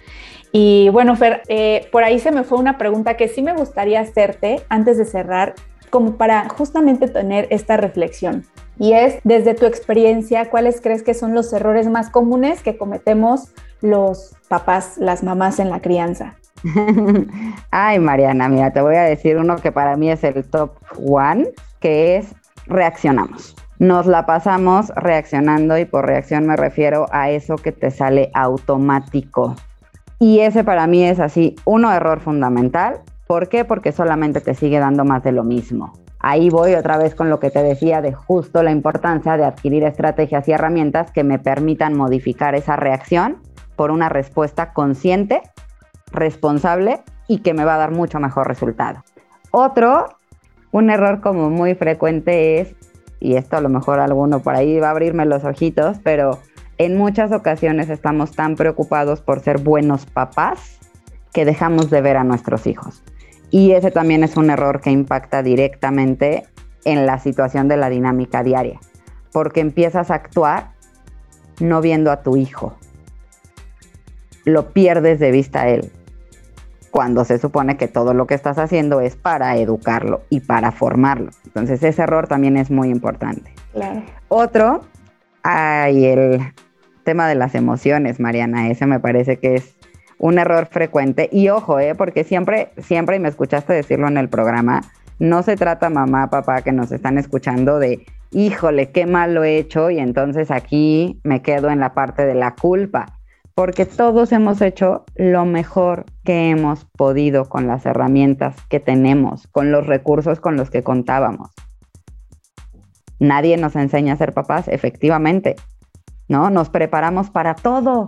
Y bueno, Fer, eh, por ahí se me fue una pregunta que sí me gustaría hacerte antes de cerrar como para justamente tener esta reflexión. Y es, desde tu experiencia, ¿cuáles crees que son los errores más comunes que cometemos los papás, las mamás en la crianza? Ay, Mariana, mira, te voy a decir uno que para mí es el top one, que es reaccionamos. Nos la pasamos reaccionando y por reacción me refiero a eso que te sale automático. Y ese para mí es así, uno error fundamental ¿Por qué? Porque solamente te sigue dando más de lo mismo. Ahí voy otra vez con lo que te decía de justo la importancia de adquirir estrategias y herramientas que me permitan modificar esa reacción por una respuesta consciente, responsable y que me va a dar mucho mejor resultado. Otro, un error como muy frecuente es, y esto a lo mejor alguno por ahí va a abrirme los ojitos, pero en muchas ocasiones estamos tan preocupados por ser buenos papás que dejamos de ver a nuestros hijos. Y ese también es un error que impacta directamente en la situación de la dinámica diaria, porque empiezas a actuar no viendo a tu hijo. lo pierdes de vista a él, cuando se supone que todo lo que estás haciendo es para educarlo y para formarlo. Entonces ese error también es muy importante. Claro. Otro, hay el tema de las emociones, Mariana, ese me parece que es un error frecuente. Y ojo, ¿eh? porque siempre, siempre, y me escuchaste decirlo en el programa, no se trata mamá, papá, que nos están escuchando de, híjole, qué mal lo he hecho y entonces aquí me quedo en la parte de la culpa, porque todos hemos hecho lo mejor que hemos podido con las herramientas que tenemos, con los recursos con los que contábamos. Nadie nos enseña a ser papás, efectivamente, ¿no? Nos preparamos para todo,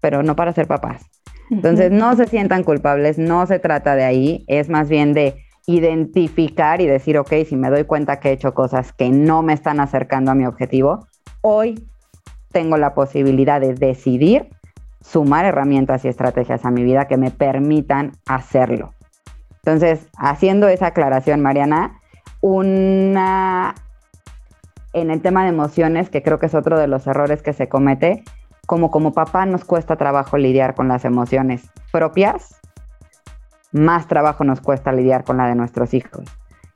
pero no para ser papás. Entonces, no se sientan culpables, no se trata de ahí, es más bien de identificar y decir, ok, si me doy cuenta que he hecho cosas que no me están acercando a mi objetivo, hoy tengo la posibilidad de decidir sumar herramientas y estrategias a mi vida que me permitan hacerlo. Entonces, haciendo esa aclaración, Mariana, una en el tema de emociones, que creo que es otro de los errores que se comete, como como papá nos cuesta trabajo lidiar con las emociones propias, más trabajo nos cuesta lidiar con la de nuestros hijos.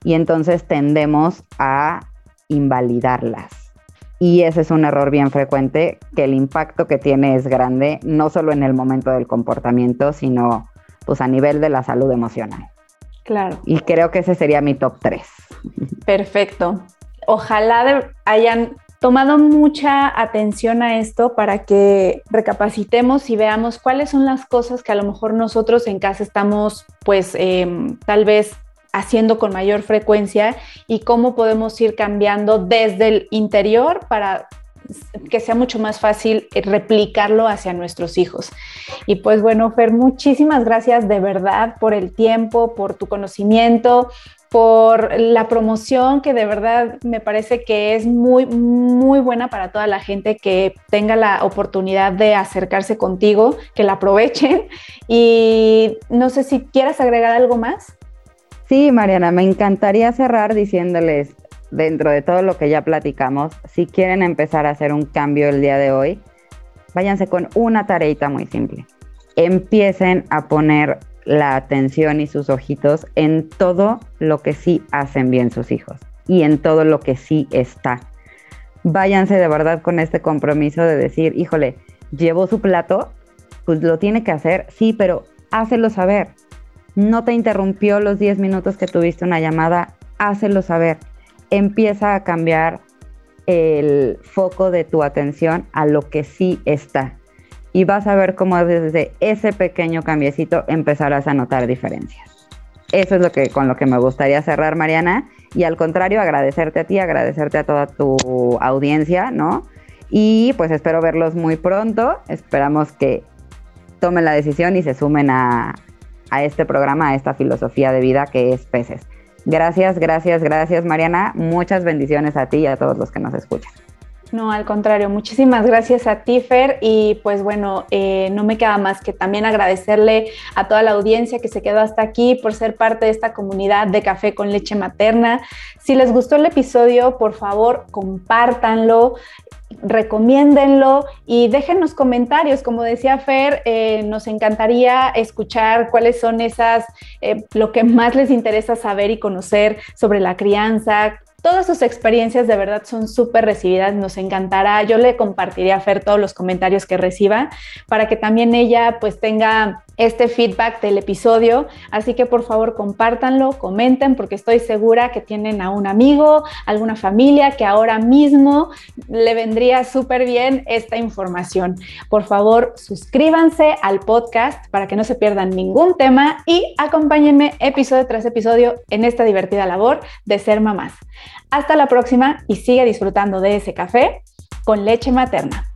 Y entonces tendemos a invalidarlas. Y ese es un error bien frecuente, que el impacto que tiene es grande, no solo en el momento del comportamiento, sino pues a nivel de la salud emocional. Claro. Y creo que ese sería mi top 3. Perfecto. Ojalá hayan tomado mucha atención a esto para que recapacitemos y veamos cuáles son las cosas que a lo mejor nosotros en casa estamos pues em, tal vez haciendo con mayor frecuencia y cómo podemos ir cambiando desde el interior para que sea mucho más fácil replicarlo hacia nuestros hijos. Y pues bueno, Fer, muchísimas gracias de verdad por el tiempo, por tu conocimiento, por la promoción que de verdad me parece que es muy, muy buena para toda la gente que tenga la oportunidad de acercarse contigo, que la aprovechen. Y no sé si quieras agregar algo más. Sí, Mariana, me encantaría cerrar diciéndoles, dentro de todo lo que ya platicamos, si quieren empezar a hacer un cambio el día de hoy, váyanse con una tareita muy simple. Empiecen a poner la atención y sus ojitos en todo lo que sí hacen bien sus hijos y en todo lo que sí está. Váyanse de verdad con este compromiso de decir, híjole, llevo su plato, pues lo tiene que hacer, sí, pero hácelo saber. No te interrumpió los 10 minutos que tuviste una llamada, hácelo saber. Empieza a cambiar el foco de tu atención a lo que sí está y vas a ver cómo desde ese pequeño cambiecito empezarás a notar diferencias. Eso es lo que con lo que me gustaría cerrar, Mariana, y al contrario, agradecerte a ti, agradecerte a toda tu audiencia, ¿no? Y pues espero verlos muy pronto. Esperamos que tomen la decisión y se sumen a, a este programa, a esta filosofía de vida que es Peces. Gracias, gracias, gracias, Mariana. Muchas bendiciones a ti y a todos los que nos escuchan. No, al contrario, muchísimas gracias a Tifer y pues bueno, eh, no me queda más que también agradecerle a toda la audiencia que se quedó hasta aquí por ser parte de esta comunidad de café con leche materna. Si les gustó el episodio, por favor, compártanlo, recomiéndenlo y déjenos comentarios. Como decía Fer, eh, nos encantaría escuchar cuáles son esas, eh, lo que más les interesa saber y conocer sobre la crianza, Todas sus experiencias de verdad son súper recibidas, nos encantará. Yo le compartiré a Fer todos los comentarios que reciba para que también ella pues tenga este feedback del episodio. Así que por favor compártanlo, comenten porque estoy segura que tienen a un amigo, alguna familia que ahora mismo le vendría súper bien esta información. Por favor suscríbanse al podcast para que no se pierdan ningún tema y acompáñenme episodio tras episodio en esta divertida labor de ser mamás. Hasta la próxima y sigue disfrutando de ese café con leche materna.